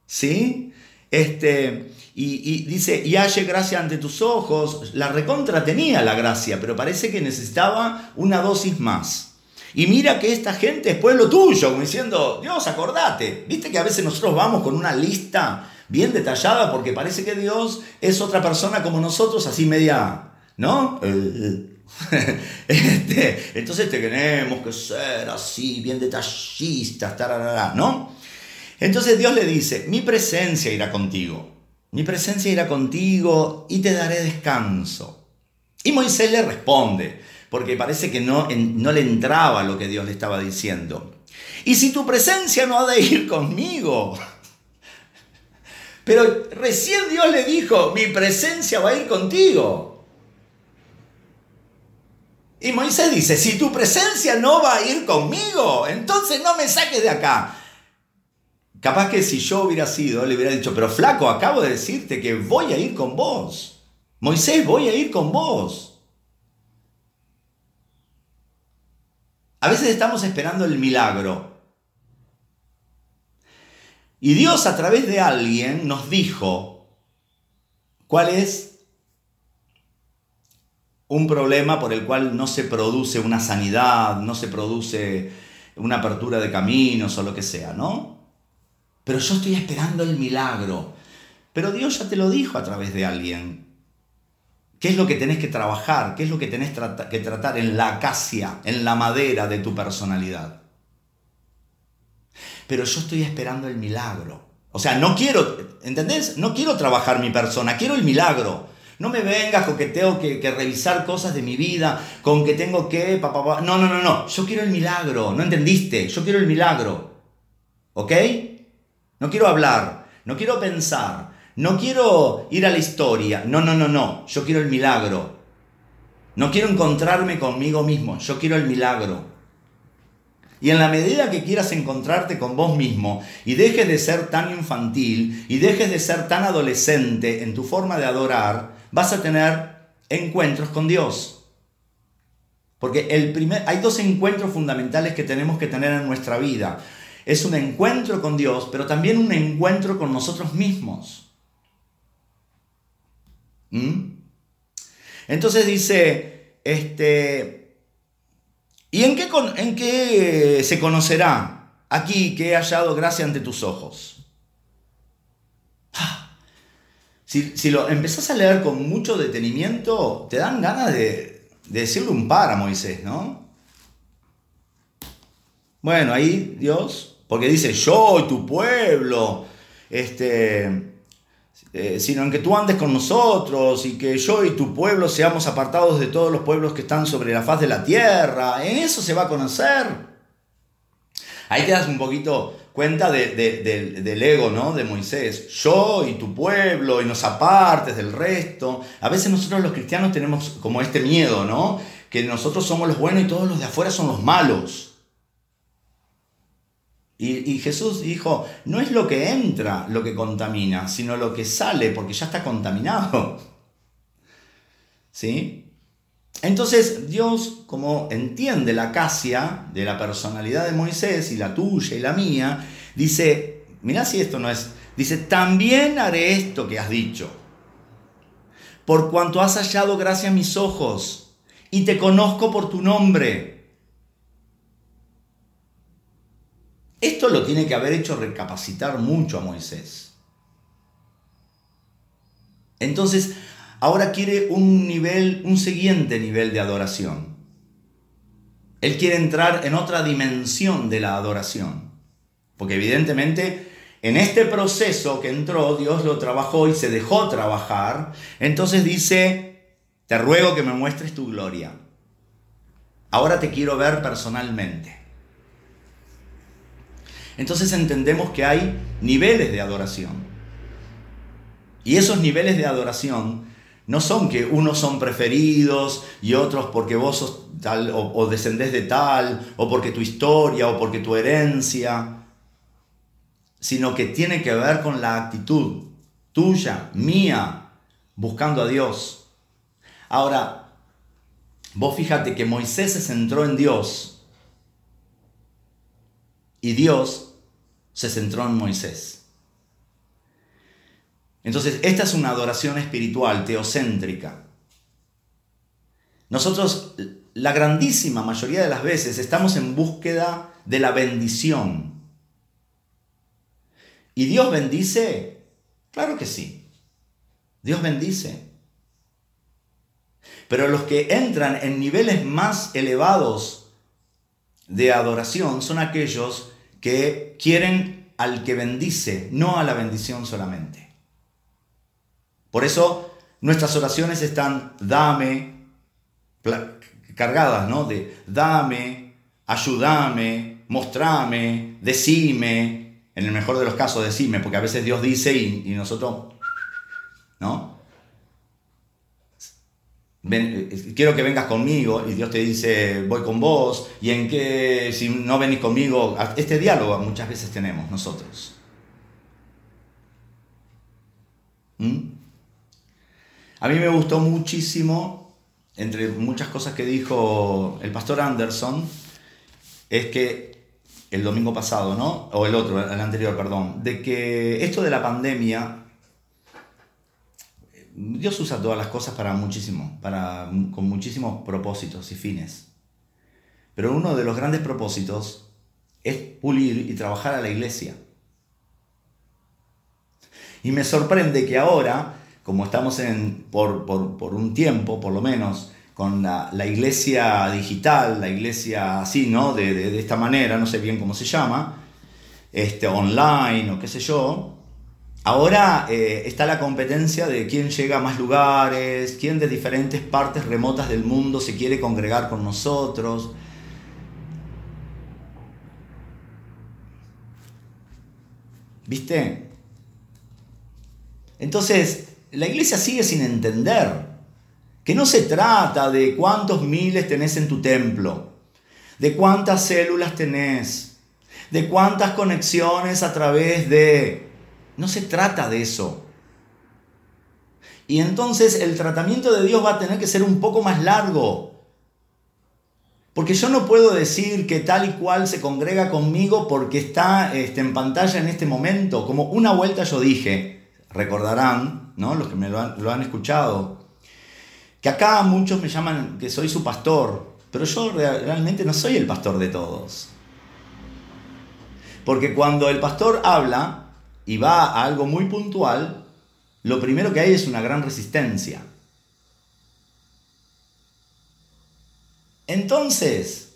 ¿Sí? Este, y, dice, y halle gracia ante tus ojos. La recontra tenía la gracia, pero parece que necesitaba una dosis más. Y mira que esta gente es pueblo tuyo, como diciendo, Dios, acordate. Viste que a veces nosotros vamos con una lista bien detallada porque parece que Dios es otra persona como nosotros, así media ¿no? [LAUGHS] Este, entonces tenemos que ser así, bien detallistas, ¿no? Entonces Dios le dice, mi presencia irá contigo, mi presencia irá contigo y te daré descanso. Y Moisés le responde, porque parece que no, no le entraba lo que Dios le estaba diciendo. Y si tu presencia no ha de ir conmigo, [LAUGHS] pero recién Dios le dijo, mi presencia va a ir contigo. Y Moisés dice, si tu presencia no va a ir conmigo, entonces no me saques de acá. Capaz que si yo hubiera sido, le hubiera dicho, pero flaco, acabo de decirte que voy a ir con vos. Moisés, voy a ir con vos. A veces estamos esperando el milagro. Y Dios a través de alguien nos dijo cuál es un problema por el cual no se produce una sanidad, no se produce una apertura de caminos o lo que sea, ¿no? Pero yo estoy esperando el milagro. Pero Dios ya te lo dijo a través de alguien. ¿Qué es lo que tenés que trabajar? ¿Qué es lo que tenés que tratar en la acacia, en la madera de tu personalidad? Pero yo estoy esperando el milagro. O sea, no quiero, ¿entendés? No quiero trabajar mi persona, quiero el milagro. No me vengas con que tengo que, revisar cosas de mi vida, con que tengo que... Pa, No, no, no, no. Yo quiero el milagro. ¿No entendiste? Yo quiero el milagro. ¿Ok? No quiero hablar. No quiero pensar. No quiero ir a la historia. No, no, no, no. Yo quiero el milagro. No quiero encontrarme conmigo mismo. Yo quiero el milagro. Y en la medida que quieras encontrarte con vos mismo y dejes de ser tan infantil y dejes de ser tan adolescente en tu forma de adorar, vas a tener encuentros con Dios. Porque el primer, hay dos encuentros fundamentales que tenemos que tener en nuestra vida. Es un encuentro con Dios, pero también un encuentro con nosotros mismos. ¿Mm? Entonces dice, este, ¿Y en qué, en qué se conocerá aquí que he hallado gracia ante tus ojos? Ah, si, si, lo empezás a leer con mucho detenimiento, te dan ganas de, de decirle un par a Moisés, ¿no? Bueno, ahí Dios, porque dice, yo y tu pueblo, este, eh, sino en que tú andes con nosotros y que yo y tu pueblo seamos apartados de todos los pueblos que están sobre la faz de la tierra. En eso se va a conocer. Ahí te das un poquito cuenta del ego ¿no? de Moisés. Yo y tu pueblo y nos apartes del resto. A veces nosotros los cristianos tenemos como este miedo, ¿no? Que nosotros somos los buenos y todos los de afuera son los malos. Y, Jesús dijo, no es lo que entra lo que contamina, sino lo que sale, porque ya está contaminado. [LAUGHS] ¿Sí? Entonces Dios, como entiende la casia de la personalidad de Moisés y la tuya y la mía, dice, mira si esto no es, dice, también haré esto que has dicho, por cuanto has hallado gracia en mis ojos y te conozco por tu nombre. Esto lo tiene que haber hecho recapacitar mucho a Moisés. Entonces, ahora quiere un nivel, un siguiente nivel de adoración. Él quiere entrar en otra dimensión de la adoración. Porque evidentemente en este proceso que entró, Dios lo trabajó y se dejó trabajar. Entonces dice, te ruego que me muestres tu gloria. Ahora te quiero ver personalmente. Entonces entendemos que hay niveles de adoración. Y esos niveles de adoración no son que unos son preferidos y otros porque vos sos tal o, descendés de tal, o porque tu historia, o porque tu herencia, sino que tiene que ver con la actitud tuya, mía, buscando a Dios. Ahora, vos fíjate que Moisés se centró en Dios y Dios se centró en Moisés. Entonces, esta es una adoración espiritual, teocéntrica. Nosotros, la grandísima mayoría de las veces, estamos en búsqueda de la bendición. ¿Y Dios bendice? Claro que sí. Dios bendice. Pero los que entran en niveles más elevados de adoración son aquellos que quieren al que bendice, no a la bendición solamente. Por eso nuestras oraciones están dame, cargadas, ¿no? De dame, ayúdame, mostrame, decime, en el mejor de los casos decime, porque a veces Dios dice y, nosotros, ¿no? Eh, quiero que vengas conmigo y Dios te dice, voy con vos, y en qué, si no venís conmigo, este diálogo muchas veces tenemos nosotros. ¿Mm? A mí me gustó muchísimo, entre muchas cosas que dijo el pastor Anderson, es que el domingo pasado, ¿no? O el otro, el anterior, perdón, de que esto de la pandemia Dios usa todas las cosas para muchísimo, para, con muchísimos propósitos y fines. Pero uno de los grandes propósitos es pulir y trabajar a la iglesia. Y me sorprende que ahora, como estamos en, por, un tiempo, por lo menos, con la, iglesia digital, la iglesia así, ¿no? De, de, esta manera, no sé bien cómo se llama, este, online o qué sé yo, Ahora eh, está la competencia de quién llega a más lugares, quién de diferentes partes remotas del mundo se quiere congregar con nosotros. ¿Viste? Entonces, la iglesia sigue sin entender que no se trata de cuántos miles tenés en tu templo, de cuántas células tenés, de cuántas conexiones a través de no se trata de eso. Y entonces el tratamiento de Dios va a tener que ser un poco más largo. Porque yo no puedo decir que tal y cual se congrega conmigo porque está este, en pantalla en este momento. Como una vuelta yo dije, recordarán, ¿no? los que me lo han, escuchado, que acá muchos me llaman que soy su pastor. pero yo realmente no soy el pastor de todos. Porque cuando el pastor habla y va a algo muy puntual, lo primero que hay es una gran resistencia. Entonces,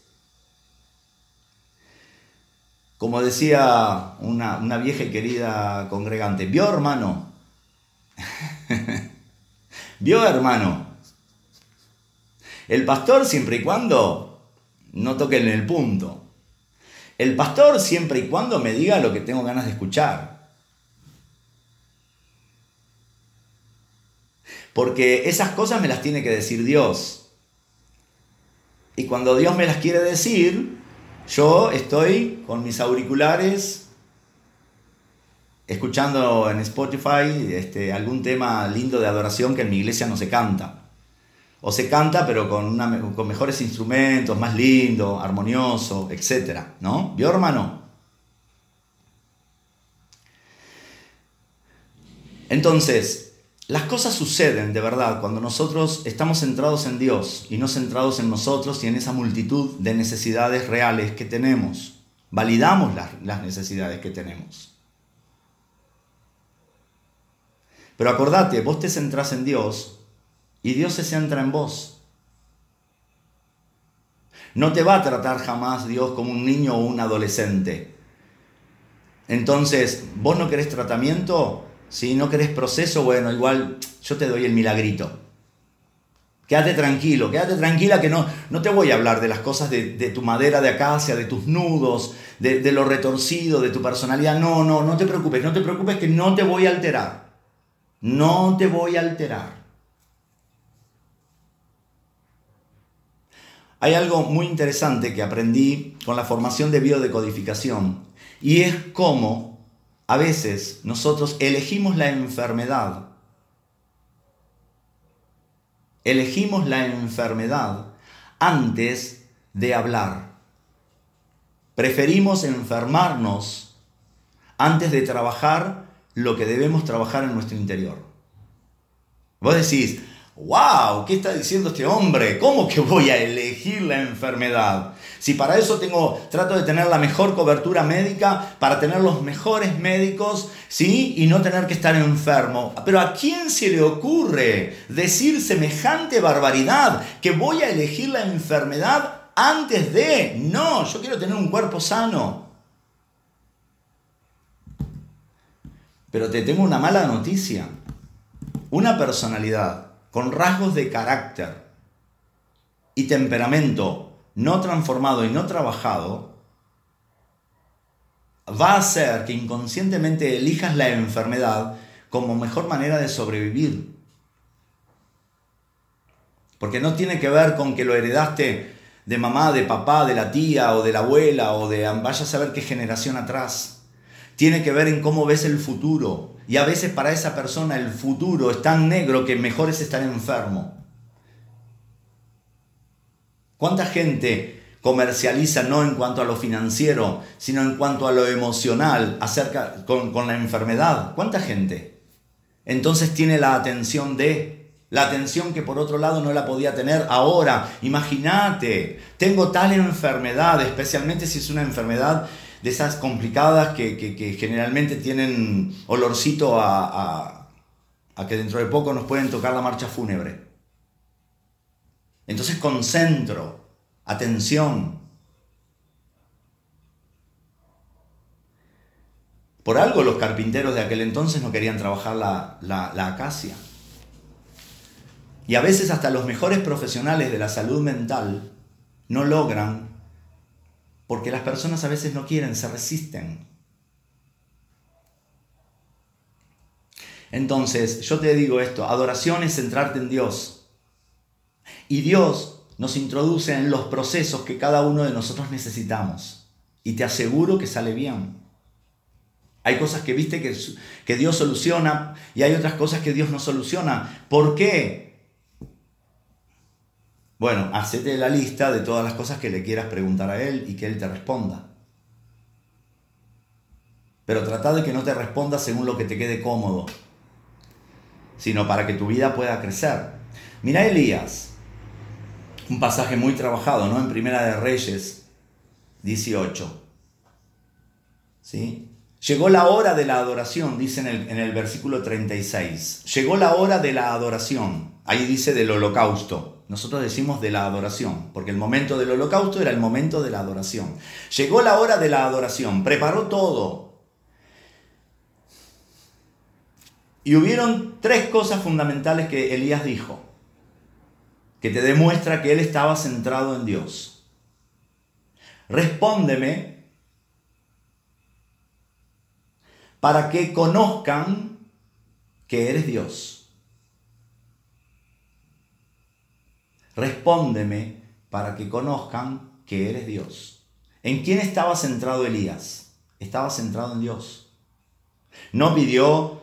como decía una, una vieja y querida congregante, vio hermano, [LAUGHS] vio hermano, el pastor siempre y cuando no toque en el punto. El pastor siempre y cuando me diga lo que tengo ganas de escuchar. Porque esas cosas me las tiene que decir Dios. Y cuando Dios me las quiere decir, yo estoy con mis auriculares escuchando en Spotify este, algún tema lindo de adoración que en mi iglesia no se canta o se canta pero con, con mejores instrumentos, más lindo, armonioso, etc. ¿No? ¿Vio hermano? Entonces, las cosas suceden de verdad cuando nosotros estamos centrados en Dios y no centrados en nosotros y en esa multitud de necesidades reales que tenemos. Validamos las, las necesidades que tenemos. Pero acordate, vos te centrás en Dios y Dios se centra en vos. No te va a tratar jamás Dios como un niño o un adolescente. Entonces, vos no querés tratamiento, si no querés proceso, bueno, igual yo te doy el milagrito. Quédate tranquilo, quédate tranquila que no, no te voy a hablar de las cosas de, tu madera de acacia, de tus nudos, de, de lo retorcido, de tu personalidad. No, no, no te preocupes, no te preocupes que no te voy a alterar. No te voy a alterar. Hay algo muy interesante que aprendí con la formación de biodecodificación y es cómo a veces nosotros elegimos la enfermedad. Elegimos la enfermedad antes de hablar. Preferimos enfermarnos antes de trabajar lo que debemos trabajar en nuestro interior. Vos decís, wow, ¿qué está diciendo este hombre? ¿Cómo que voy a elegir la enfermedad? Si para eso tengo, trato de tener la mejor cobertura médica, para tener los mejores médicos, ¿sí? Y no tener que estar enfermo. Pero ¿a quién se le ocurre decir semejante barbaridad que voy a elegir la enfermedad antes de? No, yo quiero tener un cuerpo sano. Pero te tengo una mala noticia. Una personalidad con rasgos de carácter y temperamento no transformado y no trabajado, va a hacer que inconscientemente elijas la enfermedad como mejor manera de sobrevivir. Porque no tiene que ver con que lo heredaste de mamá, de papá, de la tía o de la abuela o de vaya a saber qué generación atrás. Tiene que ver en cómo ves el futuro, y a veces para esa persona el futuro es tan negro que mejor es estar enfermo. ¿Cuánta gente comercializa no en cuanto a lo financiero, sino en cuanto a lo emocional acerca con, con la enfermedad? ¿Cuánta gente? Entonces tiene la atención de la atención que por otro lado no la podía tener ahora. Imagínate, tengo tal enfermedad, especialmente si es una enfermedad de esas complicadas que, generalmente tienen olorcito a, a, que dentro de poco nos pueden tocar la marcha fúnebre. Entonces concentro, atención. Por algo los carpinteros de aquel entonces no querían trabajar la, la acacia. Y a veces hasta los mejores profesionales de la salud mental no logran porque las personas a veces no quieren, se resisten. Entonces, yo te digo esto, adoración es centrarte en Dios. Y Dios nos introduce en los procesos que cada uno de nosotros necesitamos. Y te aseguro que sale bien. Hay cosas que viste que, que Dios soluciona y hay otras cosas que Dios no soluciona. ¿Por qué? Bueno, hacete la lista de todas las cosas que le quieras preguntar a él y que él te responda. Pero trata de que no te responda según lo que te quede cómodo, sino para que tu vida pueda crecer. Mira Elías. Un pasaje muy trabajado, ¿no? En Primera de Reyes 18. ¿Sí? Llegó la hora de la adoración, dice en el, en el versículo 36. Llegó la hora de la adoración. Ahí dice del holocausto. Nosotros decimos de la adoración, porque el momento del holocausto era el momento de la adoración. Llegó la hora de la adoración, preparó todo. Y hubieron tres cosas fundamentales que Elías dijo, que te demuestra que él estaba centrado en Dios. Respóndeme para que conozcan que eres Dios. Respóndeme para que conozcan que eres Dios. ¿En quién estaba centrado Elías? Estaba centrado en Dios. No pidió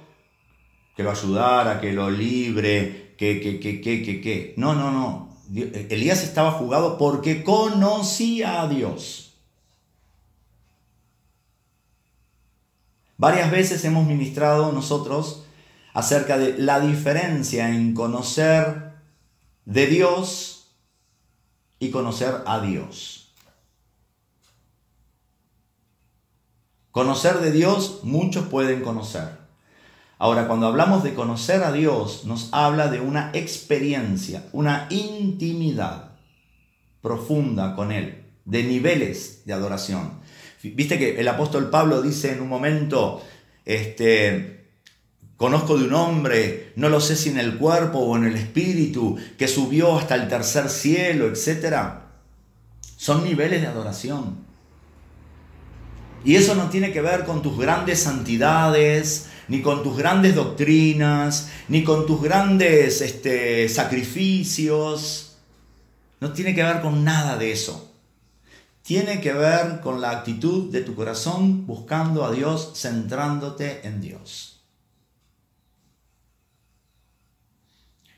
que lo ayudara, que lo libre, que, que, que, que, que, que. No, no, no. Elías estaba jugado porque conocía a Dios. Varias veces hemos ministrado nosotros acerca de la diferencia en conocer de Dios y conocer a Dios. Conocer de Dios muchos pueden conocer. Ahora, cuando hablamos de conocer a Dios, nos habla de una experiencia, una intimidad profunda con Él, de niveles de adoración. Viste que el apóstol Pablo dice en un momento, este, conozco de un hombre, no lo sé si en el cuerpo o en el espíritu, que subió hasta el tercer cielo, etc. Son niveles de adoración. Y eso no tiene que ver con tus grandes santidades, ni con tus grandes doctrinas, ni con tus grandes este, sacrificios. No tiene que ver con nada de eso tiene que ver con la actitud de tu corazón buscando a Dios, centrándote en Dios.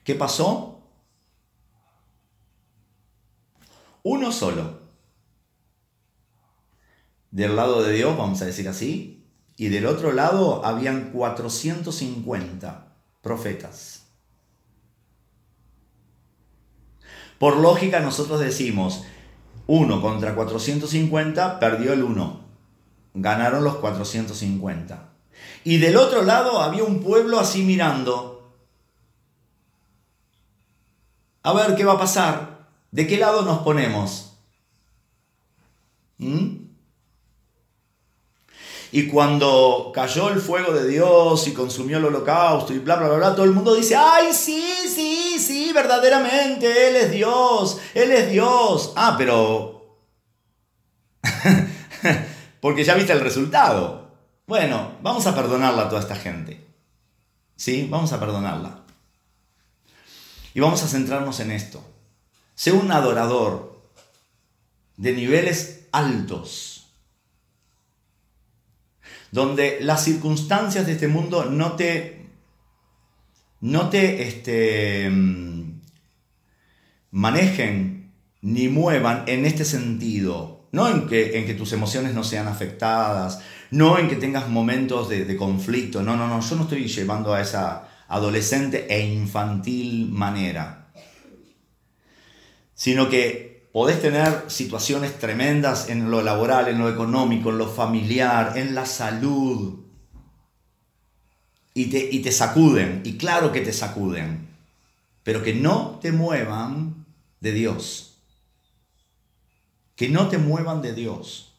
¿Qué pasó? Uno solo. Del lado de Dios, vamos a decir así, y del otro lado habían 450 profetas. Por lógica nosotros decimos, 1 contra 450, perdió el 1. Ganaron los 450. Y del otro lado había un pueblo así mirando. A ver qué va a pasar. ¿De qué lado nos ponemos? ¿Mm? Y cuando cayó el fuego de Dios y consumió el holocausto y bla, bla, bla, bla, todo el mundo dice, ay, sí, sí, sí, verdaderamente, Él es Dios, Él es Dios. Ah, pero... [LAUGHS] Porque ya viste el resultado. Bueno, vamos a perdonarla a toda esta gente. ¿Sí? Vamos a perdonarla. Y vamos a centrarnos en esto. Sé un adorador de niveles altos donde las circunstancias de este mundo no te, no te este, mm, manejen ni muevan en este sentido. No en que, en que tus emociones no sean afectadas, no en que tengas momentos de, de conflicto, no, no, no, yo no estoy llevando a esa adolescente e infantil manera, sino que Podés tener situaciones tremendas en lo laboral, en lo económico, en lo familiar, en la salud. Y te, y te sacuden, y claro que te sacuden, pero que no te muevan de Dios. Que no te muevan de Dios.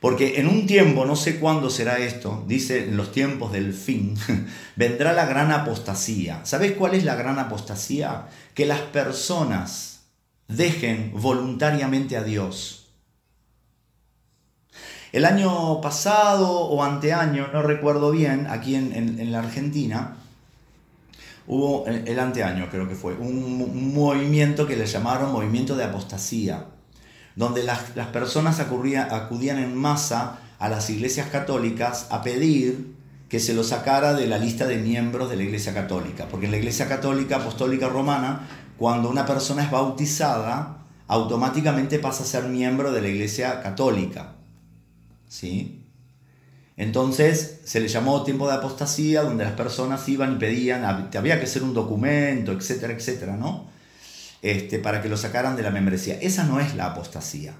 Porque en un tiempo, no sé cuándo será esto, dice en los tiempos del fin, [LAUGHS] vendrá la gran apostasía. ¿Sabes cuál es la gran apostasía? Que las personas dejen voluntariamente a Dios. El año pasado o anteaño, no recuerdo bien, aquí en, la Argentina, hubo, el anteaño creo que fue, un, movimiento que le llamaron movimiento de apostasía, donde las, las personas acudían en masa a las iglesias católicas a pedir que se lo sacara de la lista de miembros de la Iglesia Católica, porque en la Iglesia Católica Apostólica Romana cuando una persona es bautizada, automáticamente pasa a ser miembro de la Iglesia Católica. ¿Sí? Entonces se le llamó tiempo de apostasía, donde las personas iban y pedían, había que hacer un documento, etcétera, etcétera, ¿no? Este, para que lo sacaran de la membresía. Esa no es la apostasía.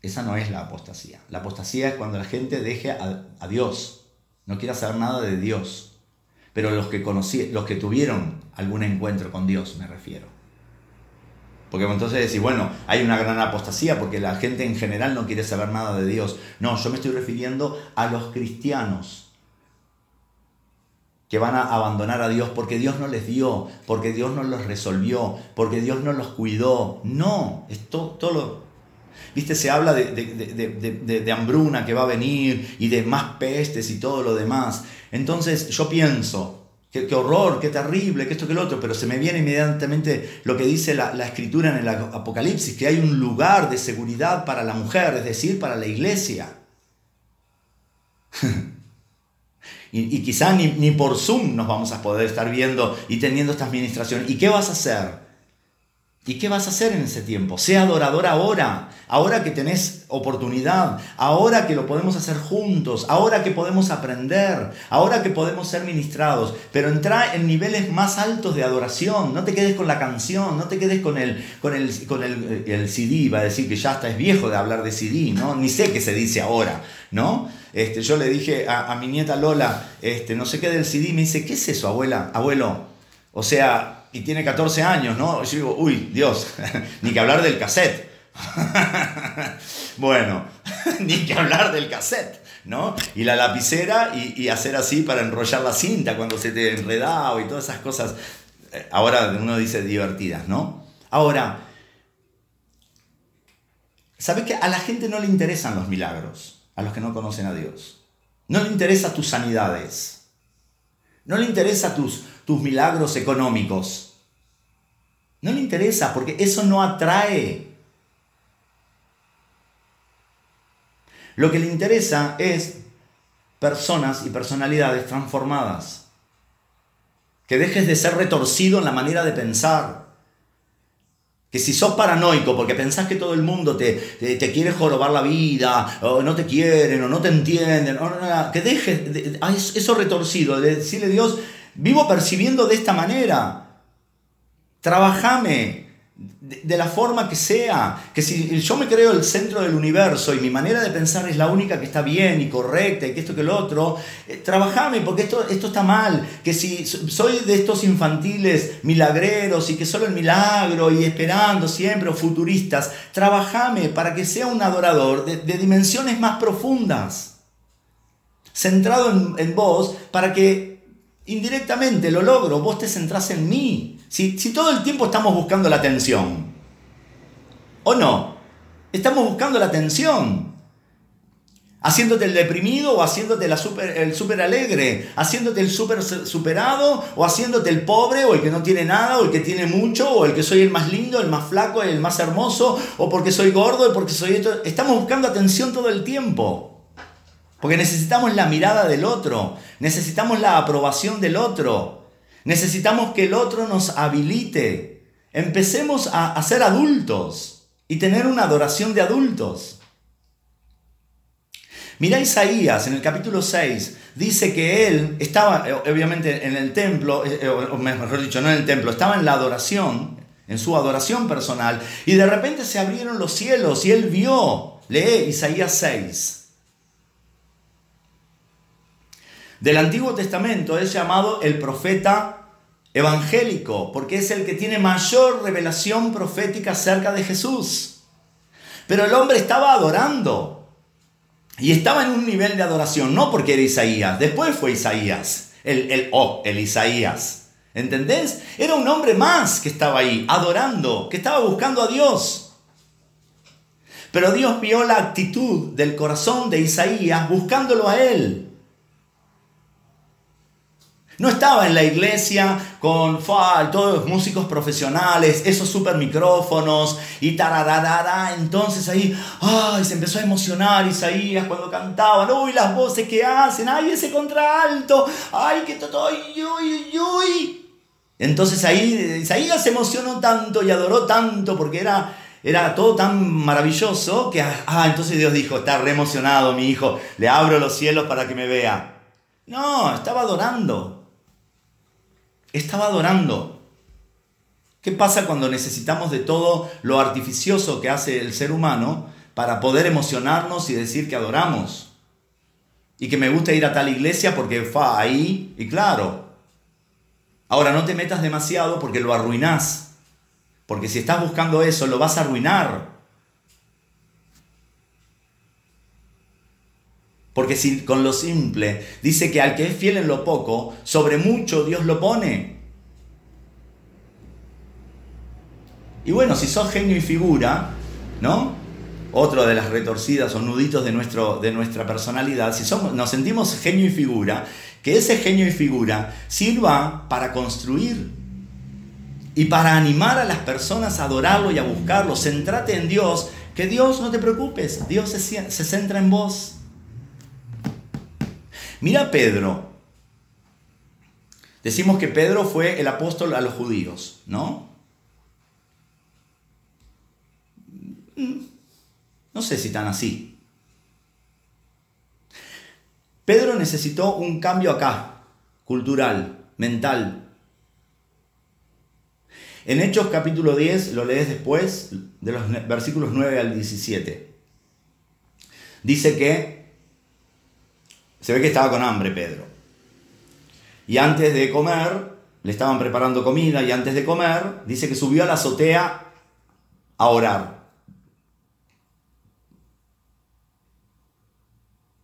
Esa no es la apostasía. La apostasía es cuando la gente deje a, Dios, no quiera saber nada de Dios. Pero los que, conocí, los que tuvieron algún encuentro con Dios, me refiero. Porque entonces decís, bueno, hay una gran apostasía porque la gente en general no quiere saber nada de Dios. No, yo me estoy refiriendo a los cristianos que van a abandonar a Dios porque Dios no les dio, porque Dios no los resolvió, porque Dios no los cuidó. No, es todo, lo... Viste, se habla de, hambruna que va a venir y de más pestes y todo lo demás. Entonces yo pienso, qué, horror, qué terrible, que esto, que lo otro, pero se me viene inmediatamente lo que dice la, la escritura en el Apocalipsis, que hay un lugar de seguridad para la mujer, es decir, para la iglesia. [LAUGHS] Y, quizá ni, ni, por Zoom nos vamos a poder estar viendo y teniendo esta administración. ¿Y qué vas a hacer? ¿Y qué vas a hacer en ese tiempo? Sea adorador ahora, ahora que tenés oportunidad, ahora que lo podemos hacer juntos, ahora que podemos aprender, ahora que podemos ser ministrados, pero entra en niveles más altos de adoración, no te quedes con la canción, no te quedes con el, con el, con el, el CD, va a decir que ya está, es viejo de hablar de CD, ¿no? Ni sé qué se dice ahora, ¿no? Este, yo le dije a, mi nieta Lola, este, no sé qué del CD, me dice, ¿qué es eso, abuela? Abuelo, o sea, y tiene 14 años, ¿no? Yo digo, uy, Dios, [LAUGHS] ni que hablar del cassette. [LAUGHS] bueno, [LAUGHS] ni que hablar del cassette, ¿no? Y la lapicera y, hacer así para enrollar la cinta cuando se te enredaba y todas esas cosas. Eh, ahora uno dice divertidas, ¿no? Ahora, ¿sabes que a la gente no le interesan los milagros? a los que no conocen a Dios. No le interesa tus sanidades. No le interesa tus, tus milagros económicos. No le interesa porque eso no atrae. Lo que le interesa es personas y personalidades transformadas. Que dejes de ser retorcido en la manera de pensar que si sos paranoico porque pensás que todo el mundo te, te, quiere jorobar la vida, o no te quieren, o no te entienden, que dejes eso retorcido, de decirle a Dios, vivo percibiendo de esta manera, trabajame, de, la forma que sea, que si yo me creo el centro del universo y mi manera de pensar es la única que está bien y correcta y que esto que lo otro, eh, trabajame porque esto, esto está mal, que si soy de estos infantiles milagreros y que solo el milagro y esperando siempre o futuristas, trabajame para que sea un adorador de, dimensiones más profundas, centrado en, en vos para que indirectamente lo logro, vos te centrás en mí si, todo el tiempo estamos buscando la atención, ¿o no? Estamos buscando la atención. Haciéndote el deprimido o haciéndote la super, el súper alegre, haciéndote el súper superado o haciéndote el pobre o el que no tiene nada o el que tiene mucho o el que soy el más lindo, el más flaco, el más hermoso o porque soy gordo o porque soy esto. Estamos buscando atención todo el tiempo. Porque necesitamos la mirada del otro, necesitamos la aprobación del otro. Necesitamos que el otro nos habilite. Empecemos a, ser adultos y tener una adoración de adultos. Mira Isaías en el capítulo 6, dice que él estaba eh, obviamente en el templo, eh, eh, o mejor dicho, no en el templo, estaba en la adoración, en su adoración personal, y de repente se abrieron los cielos y él vio, lee Isaías 6, del Antiguo Testamento es llamado el profeta evangélico, porque es el que tiene mayor revelación profética acerca de Jesús. Pero el hombre estaba adorando. Y estaba en un nivel de adoración, no porque era Isaías, después fue Isaías, el, el, oh, el Isaías. ¿Entendés? Era un hombre más que estaba ahí, adorando, que estaba buscando a Dios. Pero Dios vio la actitud del corazón de Isaías buscándolo a él. No estaba en la iglesia con todos los músicos profesionales, esos super micrófonos y tarararara. Entonces ahí, ay, se empezó a emocionar Isaías cuando cantaban. Uy, las voces que hacen, ay, ese contralto, ay, que todo, uy, uy, uy. Entonces ahí Isaías se emocionó tanto y adoró tanto porque era, era todo tan maravilloso que, ah, entonces Dios dijo, está re emocionado mi hijo, le abro los cielos para que me vea. No, estaba adorando estaba adorando. ¿Qué pasa cuando necesitamos de todo lo artificioso que hace el ser humano para poder emocionarnos y decir que adoramos? Y que me gusta ir a tal iglesia porque fa ahí, y claro. Ahora no te metas demasiado porque lo arruinás. Porque si estás buscando eso, lo vas a arruinar. Porque con lo simple dice que al que es fiel en lo poco, sobre mucho Dios lo pone. Y bueno, si sos genio y figura, ¿no? Otro de las retorcidas o nuditos de, nuestro, de nuestra personalidad, si somos, nos sentimos genio y figura, que ese genio y figura sirva para construir y para animar a las personas a adorarlo y a buscarlo. Centrate en Dios, que Dios no te preocupes, Dios se centra en vos. Mira Pedro. Decimos que Pedro fue el apóstol a los judíos, ¿no? Mm, no sé si tan así. Pedro necesitó un cambio acá, cultural, mental. En Hechos capítulo 10, lo lees después, de los versículos 9 al 17. Dice que se ve que estaba con hambre Pedro. Y antes de comer, le estaban preparando comida y antes de comer, dice que subió a la azotea a orar.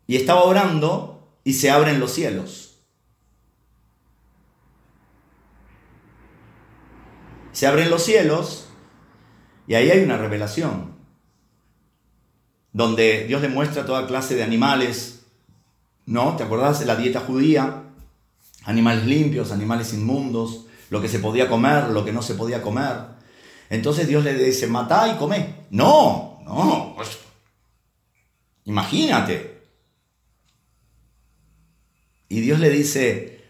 Y estaba orando y se abren los cielos. Se abren los cielos y ahí hay una revelación, donde Dios le muestra toda clase de animales ¿no? ¿Te acordás de la dieta judía? Animales limpios, animales inmundos, lo que se podía comer, lo que no se podía comer. Entonces Dios le dice, matá y comé. No, no. Pues, imagínate. Y Dios le dice,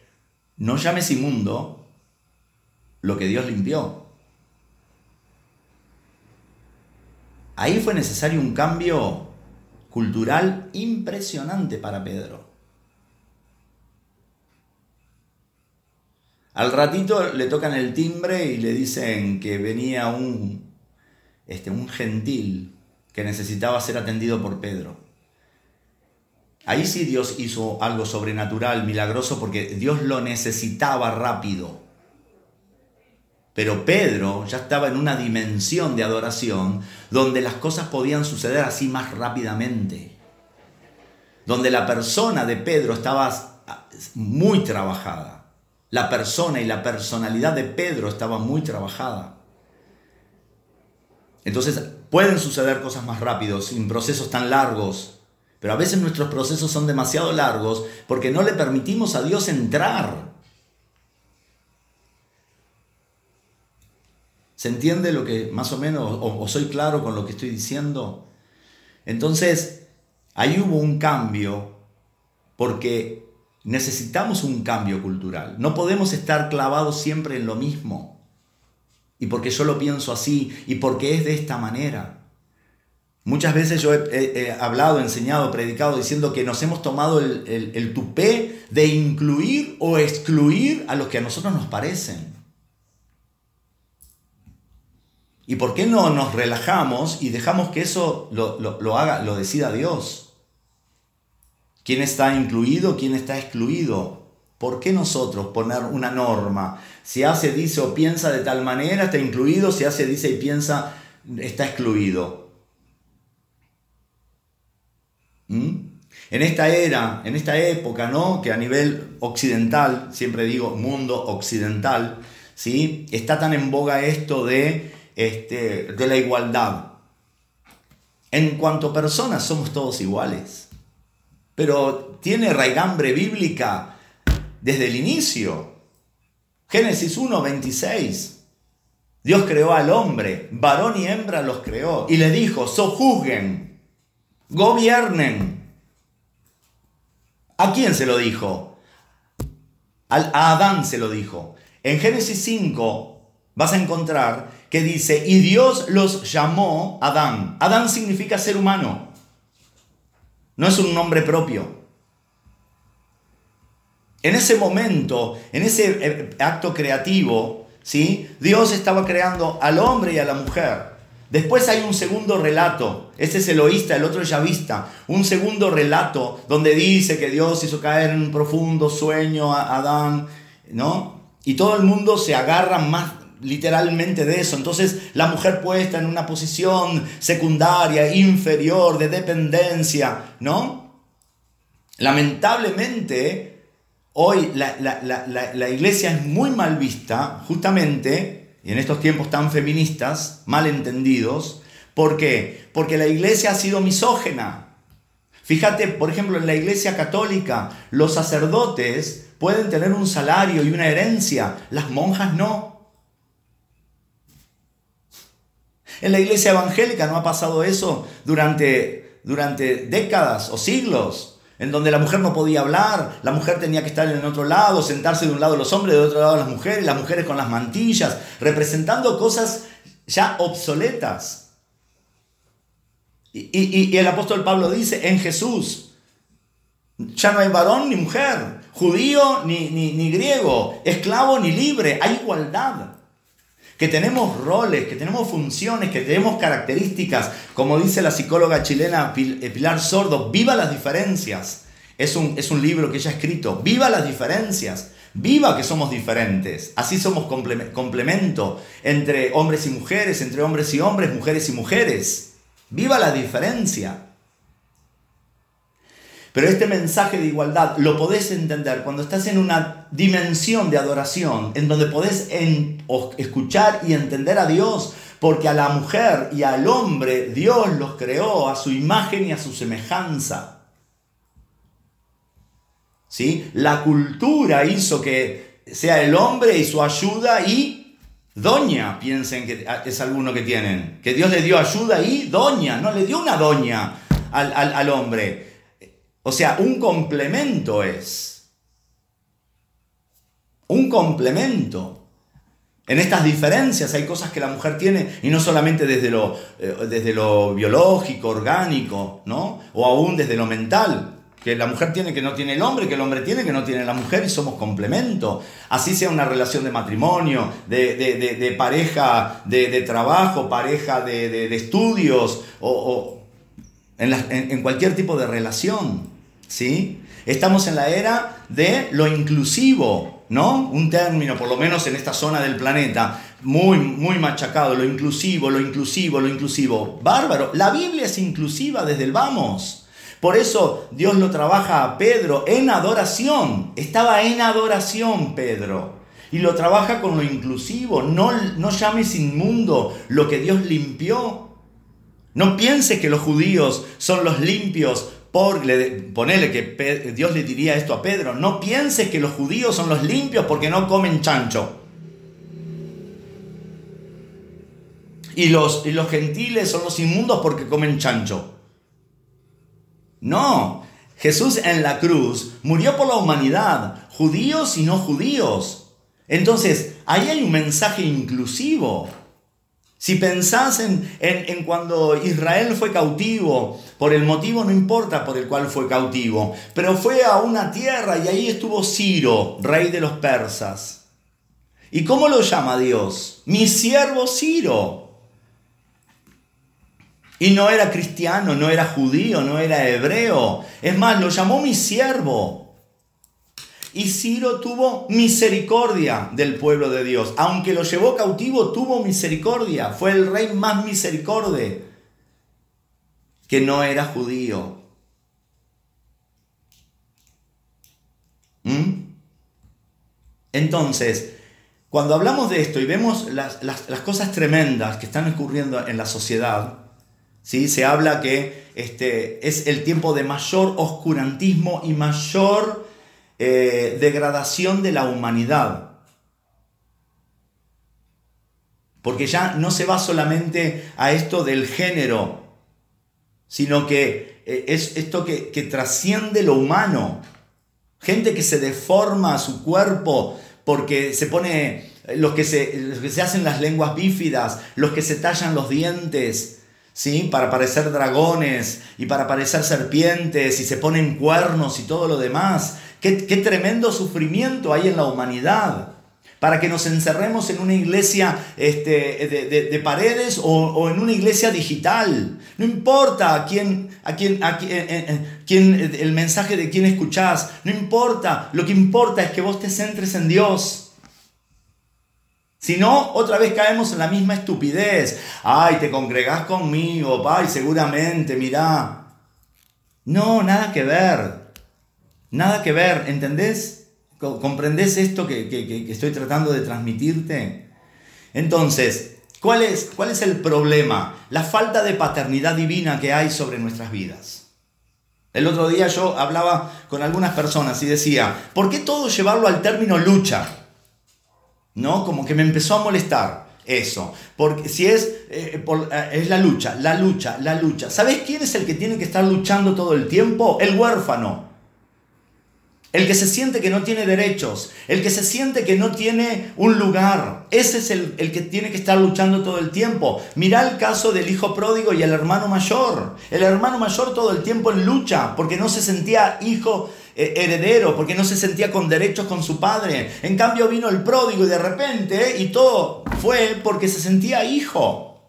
no llames inmundo lo que Dios limpió. Ahí fue necesario un cambio cultural impresionante para Pedro. Al ratito le tocan el timbre y le dicen que venía un, este, un gentil que necesitaba ser atendido por Pedro. Ahí sí Dios hizo algo sobrenatural, milagroso, porque Dios lo necesitaba rápido. Pero Pedro ya estaba en una dimensión de adoración donde las cosas podían suceder así más rápidamente. Donde la persona de Pedro estaba muy trabajada. La persona y la personalidad de Pedro estaba muy trabajada. Entonces pueden suceder cosas más rápidos, sin procesos tan largos. Pero a veces nuestros procesos son demasiado largos porque no le permitimos a Dios entrar. ¿Se entiende lo que más o menos, o, soy claro con lo que estoy diciendo? Entonces, ahí hubo un cambio porque necesitamos un cambio cultural. No podemos estar clavados siempre en lo mismo. Y porque yo lo pienso así, y porque es de esta manera. Muchas veces yo he, hablado, enseñado, predicado diciendo que nos hemos tomado el, tupé de incluir o excluir a los que a nosotros nos parecen. ¿Y por qué no nos relajamos y dejamos que eso lo, haga, lo decida Dios? ¿Quién está incluido? ¿Quién está excluido? ¿Por qué nosotros poner una norma? Si hace, dice o piensa de tal manera, está incluido. Si hace, dice y piensa, está excluido. ¿Mm? En esta era, en esta época, ¿no? Que a nivel occidental, siempre digo mundo occidental, ¿sí? Está tan en boga esto de este, de la igualdad. En cuanto a personas, somos todos iguales. Pero tiene raigambre bíblica desde el inicio. Génesis 1, 26. Dios creó al hombre, varón y hembra los creó, y le dijo, sojuzguen, gobiernen. ¿A quién se lo dijo? a Adán se lo dijo. En Génesis 5 vas a encontrar que dice, y Dios los llamó Adán. Adán significa ser humano. No es un nombre propio. En ese momento, en ese eh, acto creativo, ¿sí? Dios estaba creando al hombre y a la mujer. Después hay un segundo relato, ese es eloísta, el otro es yavista, un segundo relato donde dice que Dios hizo caer en un profundo sueño a Adán, ¿no? Y todo el mundo se agarra más literalmente de eso. Entonces la mujer puesta en una posición secundaria, inferior, de dependencia, ¿no? Lamentablemente, hoy la, la iglesia es muy mal vista, justamente y en estos tiempos tan feministas, mal entendidos. ¿Por qué? Porque la iglesia ha sido misógena. Fíjate, por ejemplo, en la iglesia católica, los sacerdotes pueden tener un salario y una herencia, las monjas no. En la iglesia evangélica no ha pasado eso durante, durante décadas o siglos en donde la mujer no podía hablar, la mujer tenía que estar en otro lado, sentarse de un lado los hombres, de otro lado las mujeres, las mujeres con las mantillas, representando cosas ya obsoletas. Y, el apóstol Pablo dice, en Jesús, ya no hay varón ni mujer, judío ni, ni, ni griego, esclavo ni libre, hay igualdad que tenemos roles, que tenemos funciones, que tenemos características, como dice la psicóloga chilena eh, Pilar Sordo, viva las diferencias. Es un, es un libro que ella ha escrito, viva las diferencias, viva que somos diferentes, así somos complemento entre hombres y mujeres, entre hombres y hombres, mujeres y mujeres. Viva la diferencia. Pero este mensaje de igualdad lo podés entender cuando estás en una dimensión de adoración, en donde podés escuchar y entender a Dios, porque a la mujer y al hombre Dios los creó a su imagen y a su semejanza. ¿Sí? La cultura hizo que sea el hombre y su ayuda y doña, piensen que es alguno que tienen, que Dios le dio ayuda y doña, no le dio una doña al, al hombre. O sea, un complemento es. Un complemento. En estas diferencias hay cosas que la mujer tiene, y no solamente desde lo, eh, desde lo biológico, orgánico, ¿no? O aún desde lo mental, que la mujer tiene que no tiene el hombre, que el hombre tiene que no tiene la mujer, y somos complemento. Así sea una relación de matrimonio, de, pareja de, trabajo, pareja de, estudios, o, en cualquier tipo de relación. ¿Sí? Estamos en la era de lo inclusivo, ¿no? Un término, por lo menos en esta zona del planeta, muy, muy machacado, lo inclusivo, lo inclusivo, lo inclusivo. Bárbaro, la Biblia es inclusiva desde el vamos. Por eso Dios lo trabaja a Pedro en adoración. Estaba en adoración Pedro. Y lo trabaja con lo inclusivo. No, no llames inmundo lo que Dios limpió. No piense que los judíos son los limpios por, le, ponele que Dios le diría esto a Pedro, no pienses que los judíos son los limpios porque no comen chancho. Y los, y los gentiles son los inmundos porque comen chancho. No, Jesús en la cruz murió por la humanidad, judíos y no judíos. Entonces, ahí hay un mensaje inclusivo. Si pensás en, cuando Israel fue cautivo, por el motivo no importa por el cual fue cautivo, pero fue a una tierra y ahí estuvo Ciro, rey de los persas. ¿Y cómo lo llama Dios? Mi siervo Ciro. Y no era cristiano, no era judío, no era hebreo. Es más, lo llamó mi siervo. Y Ciro tuvo misericordia del pueblo de Dios. Aunque lo llevó cautivo, tuvo misericordia. Fue el rey más misericorde que no era judío. ¿Mm? Entonces, cuando hablamos de esto y vemos las, cosas tremendas que están ocurriendo en la sociedad, ¿sí? se habla que este, es el tiempo de mayor oscurantismo y mayor eh, degradación de la humanidad. Porque ya no se va solamente a esto del género, sino que eh, es esto que, trasciende lo humano. Gente que se deforma su cuerpo porque se pone, los que se, los que se hacen las lenguas bífidas, los que se tallan los dientes, ¿sí? Para parecer dragones y para parecer serpientes y se ponen cuernos y todo lo demás. Qué, tremendo sufrimiento hay en la humanidad. para que nos encerremos en una iglesia este, de, paredes o, en una iglesia digital. No importa a quién, a quién, a eh, eh, quién, el mensaje de quién escuchás, no importa, lo que importa es que vos te centres en Dios. Si no, otra vez caemos en la misma estupidez. Ay, te congregás conmigo, ay, seguramente, mirá. No, nada que ver. Nada que ver, ¿entendés? ¿Comprendés esto que, estoy tratando de transmitirte? Entonces, ¿cuál es, ¿cuál es el problema? La falta de paternidad divina que hay sobre nuestras vidas. El otro día yo hablaba con algunas personas y decía, ¿por qué todo llevarlo al término lucha? ¿No? Como que me empezó a molestar eso. Porque si es, eh, eh, es la lucha, la lucha, la lucha. ¿Sabes quién es el que tiene que estar luchando todo el tiempo? El huérfano el que se siente que no tiene derechos, el que se siente que no tiene un lugar. Ese es el, que tiene que estar luchando todo el tiempo. Mira el caso del hijo pródigo y el hermano mayor. El hermano mayor todo el tiempo en lucha porque no se sentía hijo eh, heredero, porque no se sentía con derechos con su padre. En cambio vino el pródigo y de repente, y todo fue porque se sentía hijo.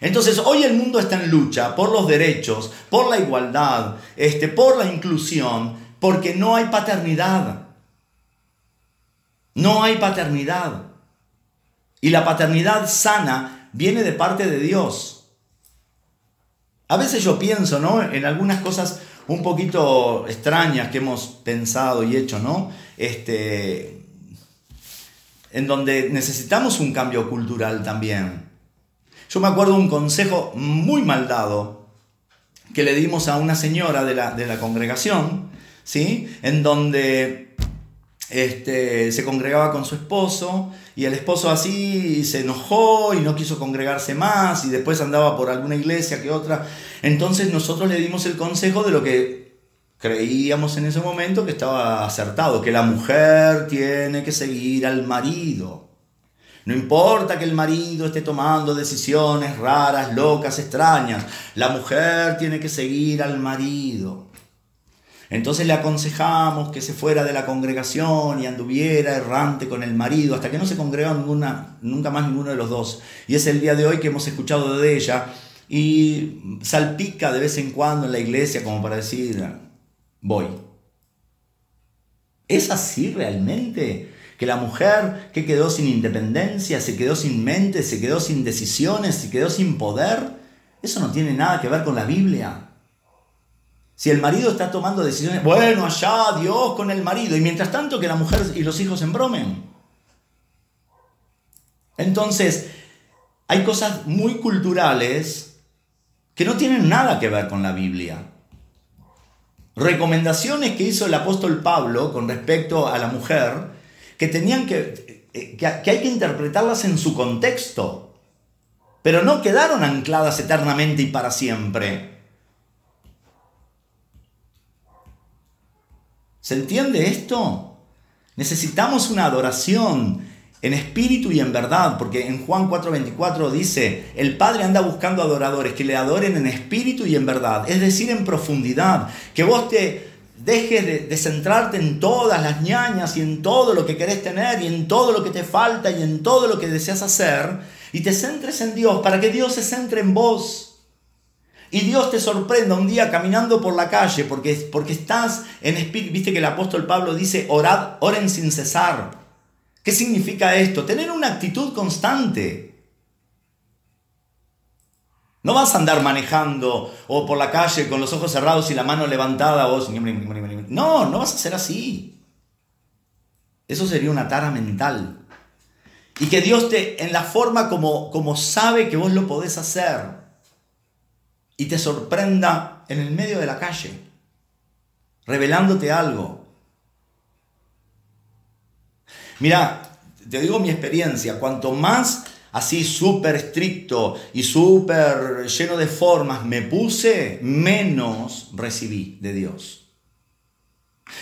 Entonces hoy el mundo está en lucha por los derechos, por la igualdad, este, por la inclusión, porque no hay paternidad. No hay paternidad. Y la paternidad sana viene de parte de Dios. A veces yo pienso, ¿no? En algunas cosas un poquito extrañas que hemos pensado y hecho, ¿no? Este, en donde necesitamos un cambio cultural también. Yo me acuerdo un consejo muy mal dado que le dimos a una señora de la, de la congregación, ¿sí? En donde este, se congregaba con su esposo y el esposo así se enojó y no quiso congregarse más y después andaba por alguna iglesia que otra. Entonces nosotros le dimos el consejo de lo que creíamos en ese momento que estaba acertado, que la mujer tiene que seguir al marido. No importa que el marido esté tomando decisiones raras, locas, extrañas, la mujer tiene que seguir al marido. Entonces le aconsejamos que se fuera de la congregación y anduviera errante con el marido hasta que no se congregó ninguna, nunca más ninguno de los dos. Y es el día de hoy que hemos escuchado de ella y salpica de vez en cuando en la iglesia como para decir, voy. ¿Es así realmente? Que la mujer que quedó sin independencia, se quedó sin mente, se quedó sin decisiones, se quedó sin poder, eso no tiene nada que ver con la Biblia. Si el marido está tomando decisiones, bueno, allá Dios con el marido, y mientras tanto que la mujer y los hijos embromen. Entonces, hay cosas muy culturales que no tienen nada que ver con la Biblia. Recomendaciones que hizo el apóstol Pablo con respecto a la mujer, que tenían que, que, hay que interpretarlas en su contexto, pero no quedaron ancladas eternamente y para siempre. ¿Se entiende esto? Necesitamos una adoración en espíritu y en verdad, porque en Juan 4:24 dice, el Padre anda buscando adoradores que le adoren en espíritu y en verdad, es decir, en profundidad, que vos te dejes de, de, centrarte en todas las ñañas y en todo lo que querés tener y en todo lo que te falta y en todo lo que deseas hacer, y te centres en Dios para que Dios se centre en vos y Dios te sorprenda un día caminando por la calle porque, porque estás en espíritu. Viste que el apóstol Pablo dice, orad, oren sin cesar. ¿Qué significa esto? Tener una actitud constante. No vas a andar manejando o por la calle con los ojos cerrados y la mano levantada. Vos... No, no vas a ser así. Eso sería una tara mental. Y que Dios te, en la forma como, como sabe que vos lo podés hacer, y te sorprenda en el medio de la calle, revelándote algo. Mira, te digo mi experiencia, cuanto más así súper estricto y súper lleno de formas me puse, menos recibí de Dios.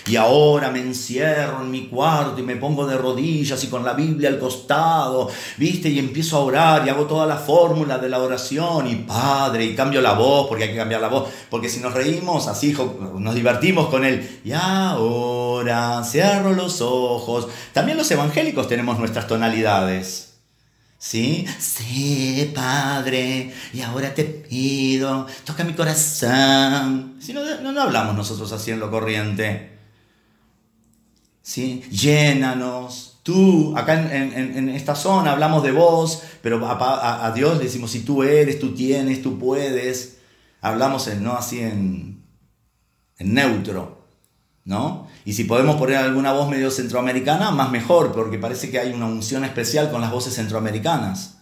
Y ahora me encierro en mi cuarto y me pongo de rodillas y con la Biblia al costado, ¿viste? Y empiezo a orar y hago toda la fórmula de la oración y Padre, y cambio la voz porque hay que cambiar la voz, porque si nos reímos así, nos divertimos con él. Y ahora cierro los ojos. También los evangélicos tenemos nuestras tonalidades. ¿Sí? Sí, Padre, y ahora te pido, toca mi corazón. Si no, no, no hablamos nosotros así en lo corriente. ¿Sí? Llénanos. Tú, acá en, esta zona hablamos de vos, pero a, Dios le decimos si tú eres, tú tienes, tú puedes. Hablamos en, no así en, en neutro, ¿no? Y si podemos poner alguna voz medio centroamericana, más mejor, porque parece que hay una unción especial con las voces centroamericanas,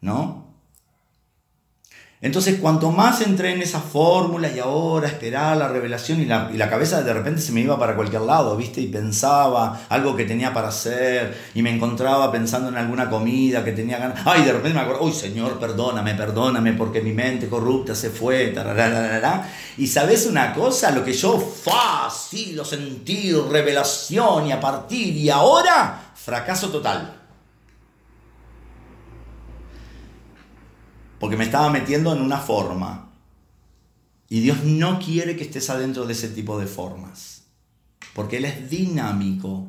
¿no? Entonces, cuanto más entré en esa fórmula y ahora esperaba la revelación y la, cabeza de repente se me iba para cualquier lado, ¿viste? Y pensaba algo que tenía para hacer y me encontraba pensando en alguna comida que tenía ganas. Ay, de repente me acuerdo, uy, Señor, perdóname, perdóname porque mi mente corrupta se fue. Y sabes una cosa, lo que yo, fa, sí, lo sentí, revelación y a partir y ahora, fracaso total. Porque me estaba metiendo en una forma. Y Dios no quiere que estés adentro de ese tipo de formas, porque Él es dinámico.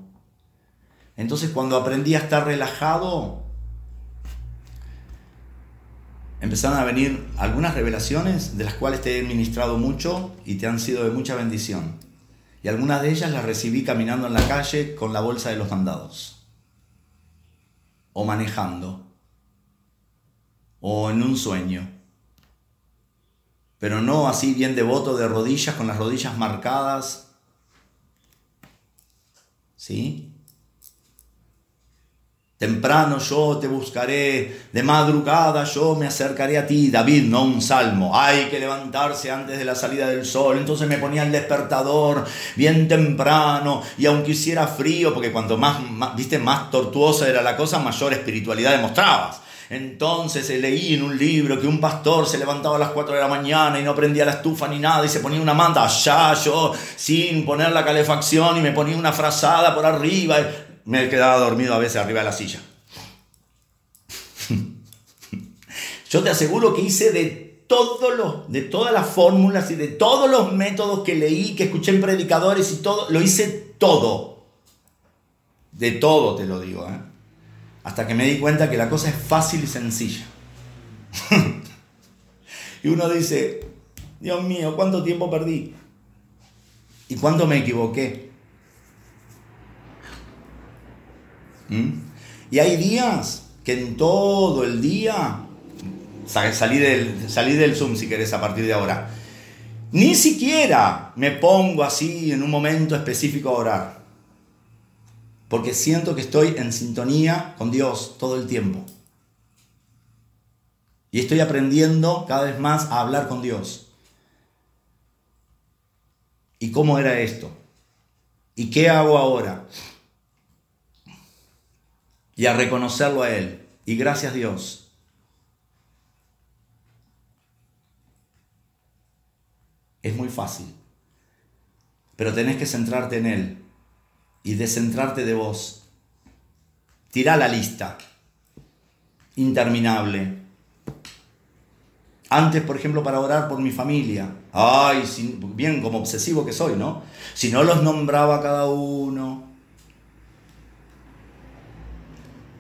Entonces cuando aprendí a estar relajado, empezaron a venir algunas revelaciones de las cuales te he ministrado mucho y te han sido de mucha bendición. Y algunas de ellas las recibí caminando en la calle con la bolsa de los mandados o manejando o en un sueño. Pero no así bien devoto de rodillas, con las rodillas marcadas. ¿Sí? Temprano yo te buscaré, de madrugada yo me acercaré a ti. David, no un salmo. Hay que levantarse antes de la salida del sol. Entonces me ponía el despertador bien temprano y aunque hiciera frío, porque cuanto más, viste, más tortuosa era la cosa, mayor espiritualidad demostrabas. Entonces leí en un libro que un pastor se levantaba a las 4 de la mañana y no prendía la estufa ni nada y se ponía una manta. Allá yo, sin poner la calefacción y me ponía una frazada por arriba. Me quedaba dormido a veces arriba de la silla. [LAUGHS] Yo te aseguro que hice de todos los, de todas las fórmulas y de todos los métodos que leí, que escuché en predicadores y todo, lo hice todo. De todo te lo digo, ¿eh? Hasta que me di cuenta que la cosa es fácil y sencilla. [LAUGHS] y uno dice, Dios mío, ¿cuánto tiempo perdí? ¿Y cuánto me equivoqué? ¿Mm? Y hay días que en todo el día, salí del, salí del Zoom si querés a partir de ahora, ni siquiera me pongo así en un momento específico a orar porque siento que estoy en sintonía con Dios todo el tiempo. Y estoy aprendiendo cada vez más a hablar con Dios. ¿Y cómo era esto? ¿Y qué hago ahora? Y a reconocerlo a Él. Y gracias Dios. Es muy fácil. Pero tenés que centrarte en Él y descentrarte de vos. Tira la lista interminable. Antes, por ejemplo, para orar por mi familia. Ay, bien como obsesivo que soy, ¿no? Si no los nombraba cada uno.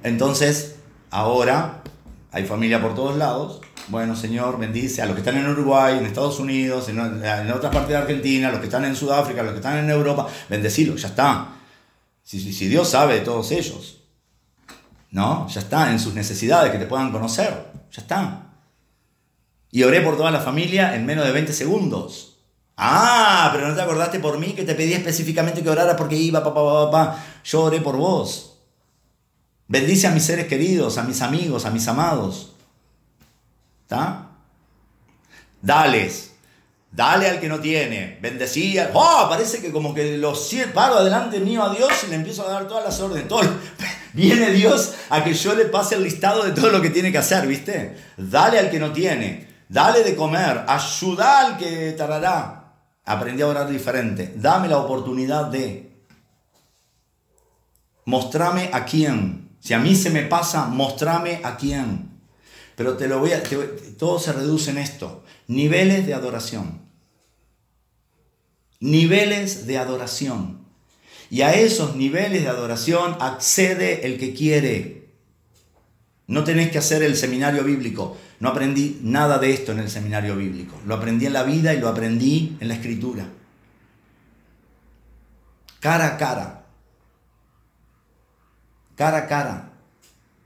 Entonces, ahora hay familia por todos lados. Bueno, Señor, bendice a los que están en Uruguay, en Estados Unidos, en, en otras partes de Argentina, los que están en Sudáfrica, los que están en Europa. Bendecilos, ya está. Si, Dios sabe de todos ellos, ¿no? Ya está, en sus necesidades, que te puedan conocer, ya está. Y oré por toda la familia en menos de 20 segundos. Ah, pero no te acordaste por mí que te pedí específicamente que orara porque iba, papá, papá, papá. Yo oré por vos. Bendice a mis seres queridos, a mis amigos, a mis amados. ¿Está? Dales. Dale al que no tiene, bendecía. ¡Oh! Parece que como que los paro adelante mío a Dios y le empiezo a dar todas las órdenes. Todo, [LAUGHS] viene Dios a que yo le pase el listado de todo lo que tiene que hacer, ¿viste? Dale al que no tiene, dale de comer, ayuda al que tardará. Aprendí a orar diferente. Dame la oportunidad de. Mostrame a quién. Si a mí se me pasa, mostrame a quién. Pero te lo voy a. todo se reduce en esto. Niveles de adoración. Niveles de adoración. Y a esos niveles de adoración accede el que quiere. No tenés que hacer el seminario bíblico. No aprendí nada de esto en el seminario bíblico. Lo aprendí en la vida y lo aprendí en la escritura. Cara a cara. Cara a cara.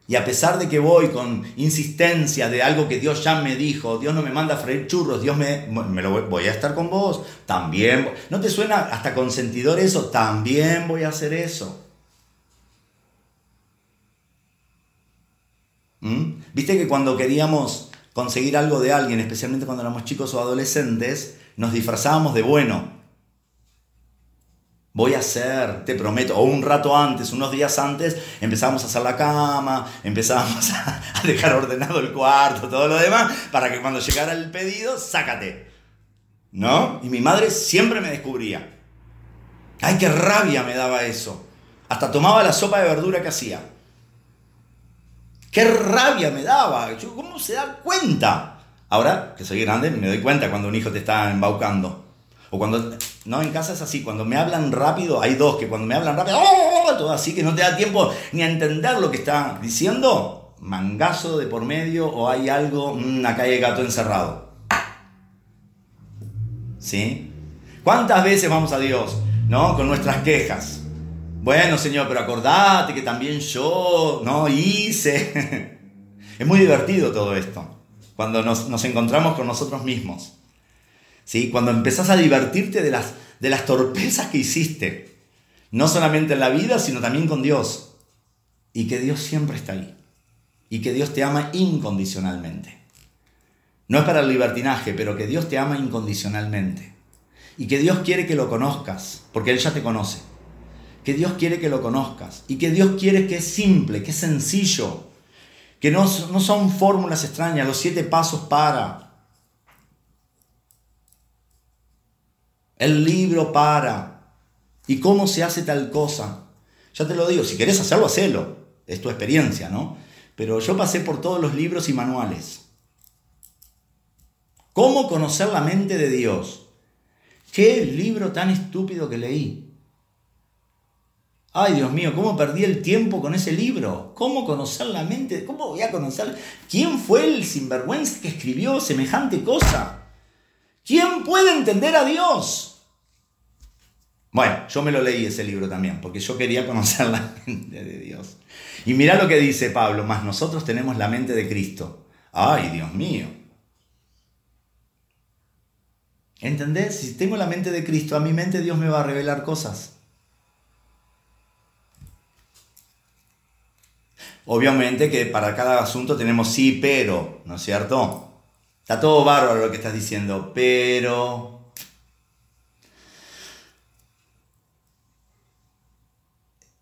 Y a pesar de que voy con insistencia de algo que Dios ya me dijo, Dios no me manda a freír churros, Dios me, me lo voy, a estar con vos, también. ¿No te suena hasta consentidor eso? También voy a hacer eso. ¿Mm? Viste que cuando queríamos conseguir algo de alguien, especialmente cuando éramos chicos o adolescentes, nos disfrazábamos de bueno voy a hacer, te prometo, o un rato antes, unos días antes, empezamos a hacer la cama, empezamos a, dejar ordenado el cuarto, todo lo demás, para que cuando llegara el pedido, sácate. ¿No? Y mi madre siempre me descubría. Ay, qué rabia me daba eso. Hasta tomaba la sopa de verdura que hacía. Qué rabia me daba. ¿Cómo se da cuenta? Ahora que soy grande, me doy cuenta cuando un hijo te está embaucando. O cuando, no, en casa es así, cuando me hablan rápido, hay dos que cuando me hablan rápido, ¡oh! todo así que no te da tiempo ni a entender lo que está diciendo, mangazo de por medio o hay algo, una calle de gato encerrado. ¿Sí? ¿Cuántas veces vamos a Dios, no? Con nuestras quejas. Bueno, Señor, pero acordate que también yo, ¿no? Hice. [LAUGHS] es muy divertido todo esto, cuando nos, nos encontramos con nosotros mismos. Cuando empezás a divertirte de las, de las torpezas que hiciste, no solamente en la vida, sino también con Dios. Y que Dios siempre está ahí. Y que Dios te ama incondicionalmente. No es para el libertinaje, pero que Dios te ama incondicionalmente. Y que Dios quiere que lo conozcas, porque Él ya te conoce. Que Dios quiere que lo conozcas. Y que Dios quiere que es simple, que es sencillo. Que no, no son fórmulas extrañas, los siete pasos para. El libro para. ¿Y cómo se hace tal cosa? Ya te lo digo, si querés hacerlo, hacelo. Es tu experiencia, ¿no? Pero yo pasé por todos los libros y manuales. ¿Cómo conocer la mente de Dios? ¿Qué libro tan estúpido que leí? Ay, Dios mío, ¿cómo perdí el tiempo con ese libro? ¿Cómo conocer la mente? ¿Cómo voy a conocer? ¿Quién fue el sinvergüenza que escribió semejante cosa? ¿Quién puede entender a Dios? Bueno, yo me lo leí ese libro también, porque yo quería conocer [LAUGHS] la mente de Dios. Y mira lo que dice Pablo, más nosotros tenemos la mente de Cristo. Ay, Dios mío. ¿Entendés? Si tengo la mente de Cristo, a mi mente Dios me va a revelar cosas. Obviamente que para cada asunto tenemos sí, pero, ¿no es cierto? Está todo bárbaro lo que estás diciendo, pero...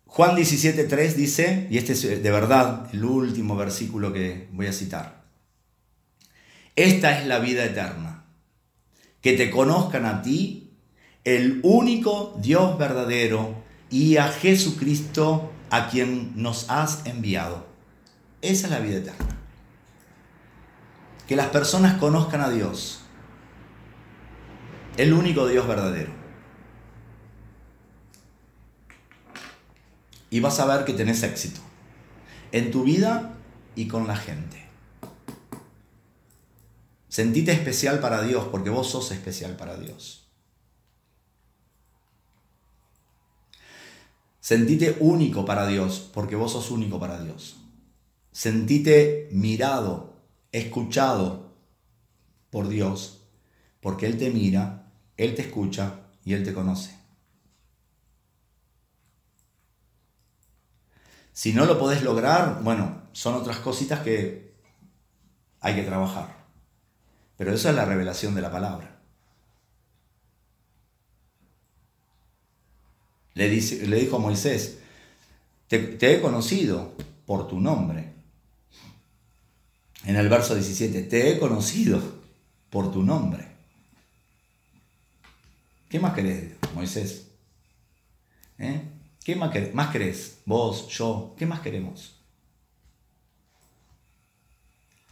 Juan 17.3 dice, y este es de verdad el último versículo que voy a citar, esta es la vida eterna, que te conozcan a ti, el único Dios verdadero, y a Jesucristo a quien nos has enviado. Esa es la vida eterna que las personas conozcan a Dios, el único Dios verdadero. Y vas a ver que tenés éxito en tu vida y con la gente. Sentite especial para Dios porque vos sos especial para Dios. Sentite único para Dios porque vos sos único para Dios. Sentite mirado escuchado por Dios, porque Él te mira, Él te escucha y Él te conoce. Si no lo podés lograr, bueno, son otras cositas que hay que trabajar. Pero eso es la revelación de la palabra. Le, dice, le dijo a Moisés, te he conocido por tu nombre en el verso 17, te he conocido por tu nombre. ¿Qué más querés, Moisés? ¿Eh? ¿Qué más, más querés? Vos, yo, ¿qué más queremos?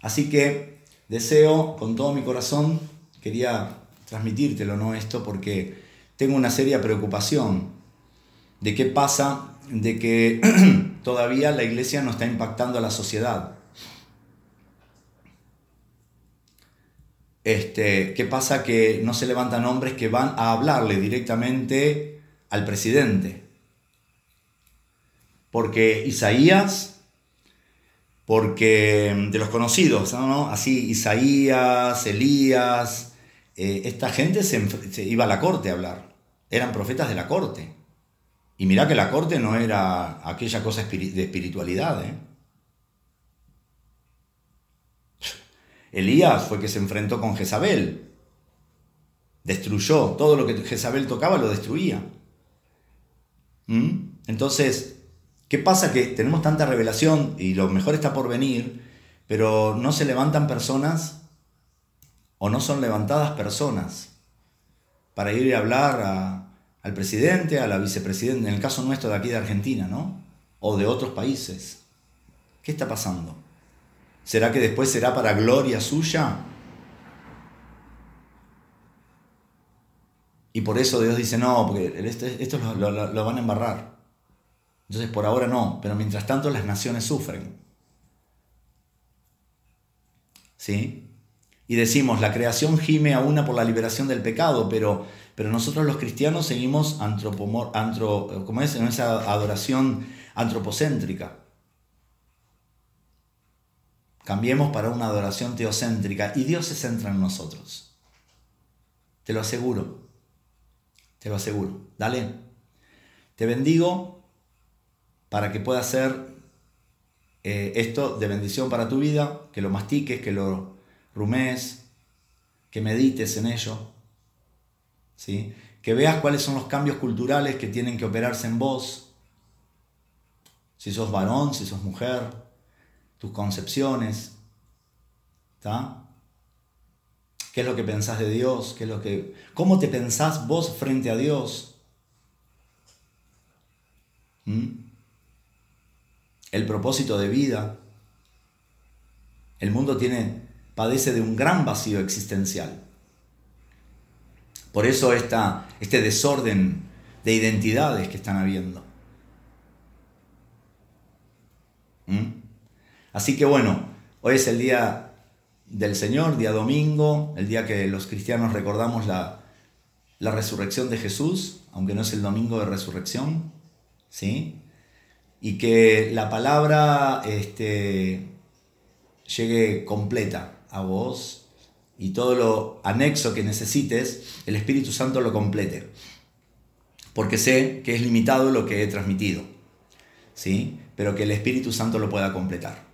Así que deseo con todo mi corazón, quería transmitírtelo, ¿no? Esto porque tengo una seria preocupación de qué pasa, de que [CLEARS THROAT] todavía la iglesia no está impactando a la sociedad. Este, ¿Qué pasa? Que no se levantan hombres que van a hablarle directamente al presidente. Porque Isaías, porque de los conocidos, ¿no? Así, Isaías, Elías, eh, esta gente se, iba a la corte a hablar. Eran profetas de la corte. Y mirá que la corte no era aquella cosa de espiritualidad, ¿eh? Elías fue que se enfrentó con Jezabel. Destruyó todo lo que Jezabel tocaba, lo destruía. ¿Mm? Entonces, ¿qué pasa? Que tenemos tanta revelación y lo mejor está por venir, pero no se levantan personas o no son levantadas personas para ir a hablar al presidente, a la vicepresidenta, en el caso nuestro de aquí de Argentina, ¿no? O de otros países. ¿Qué está pasando? ¿Será que después será para gloria suya? Y por eso Dios dice, no, porque esto, lo, van a embarrar. Entonces por ahora no, pero mientras tanto las naciones sufren. ¿Sí? Y decimos, la creación gime a una por la liberación del pecado, pero, pero nosotros los cristianos seguimos antropomor, antro, ¿cómo es? en esa adoración antropocéntrica. Cambiemos para una adoración teocéntrica y Dios se centra en nosotros. Te lo aseguro. Te lo aseguro. Dale. Te bendigo para que pueda ser eh, esto de bendición para tu vida, que lo mastiques, que lo rumes, que medites en ello. ¿sí? Que veas cuáles son los cambios culturales que tienen que operarse en vos. Si sos varón, si sos mujer, tus concepciones, ¿está? ¿Qué es lo que pensás de Dios? ¿Qué es lo que, ¿Cómo te pensás vos frente a Dios? ¿Mm? El propósito de vida. El mundo tiene, padece de un gran vacío existencial. Por eso esta, este desorden de identidades que están habiendo. ¿Mm? Así que bueno, hoy es el día del Señor, día domingo, el día que los cristianos recordamos la, resurrección de Jesús, aunque no es el domingo de resurrección, ¿sí? Y que la palabra este, llegue completa a vos y todo lo anexo que necesites, el Espíritu Santo lo complete. Porque sé que es limitado lo que he transmitido, ¿sí? Pero que el Espíritu Santo lo pueda completar.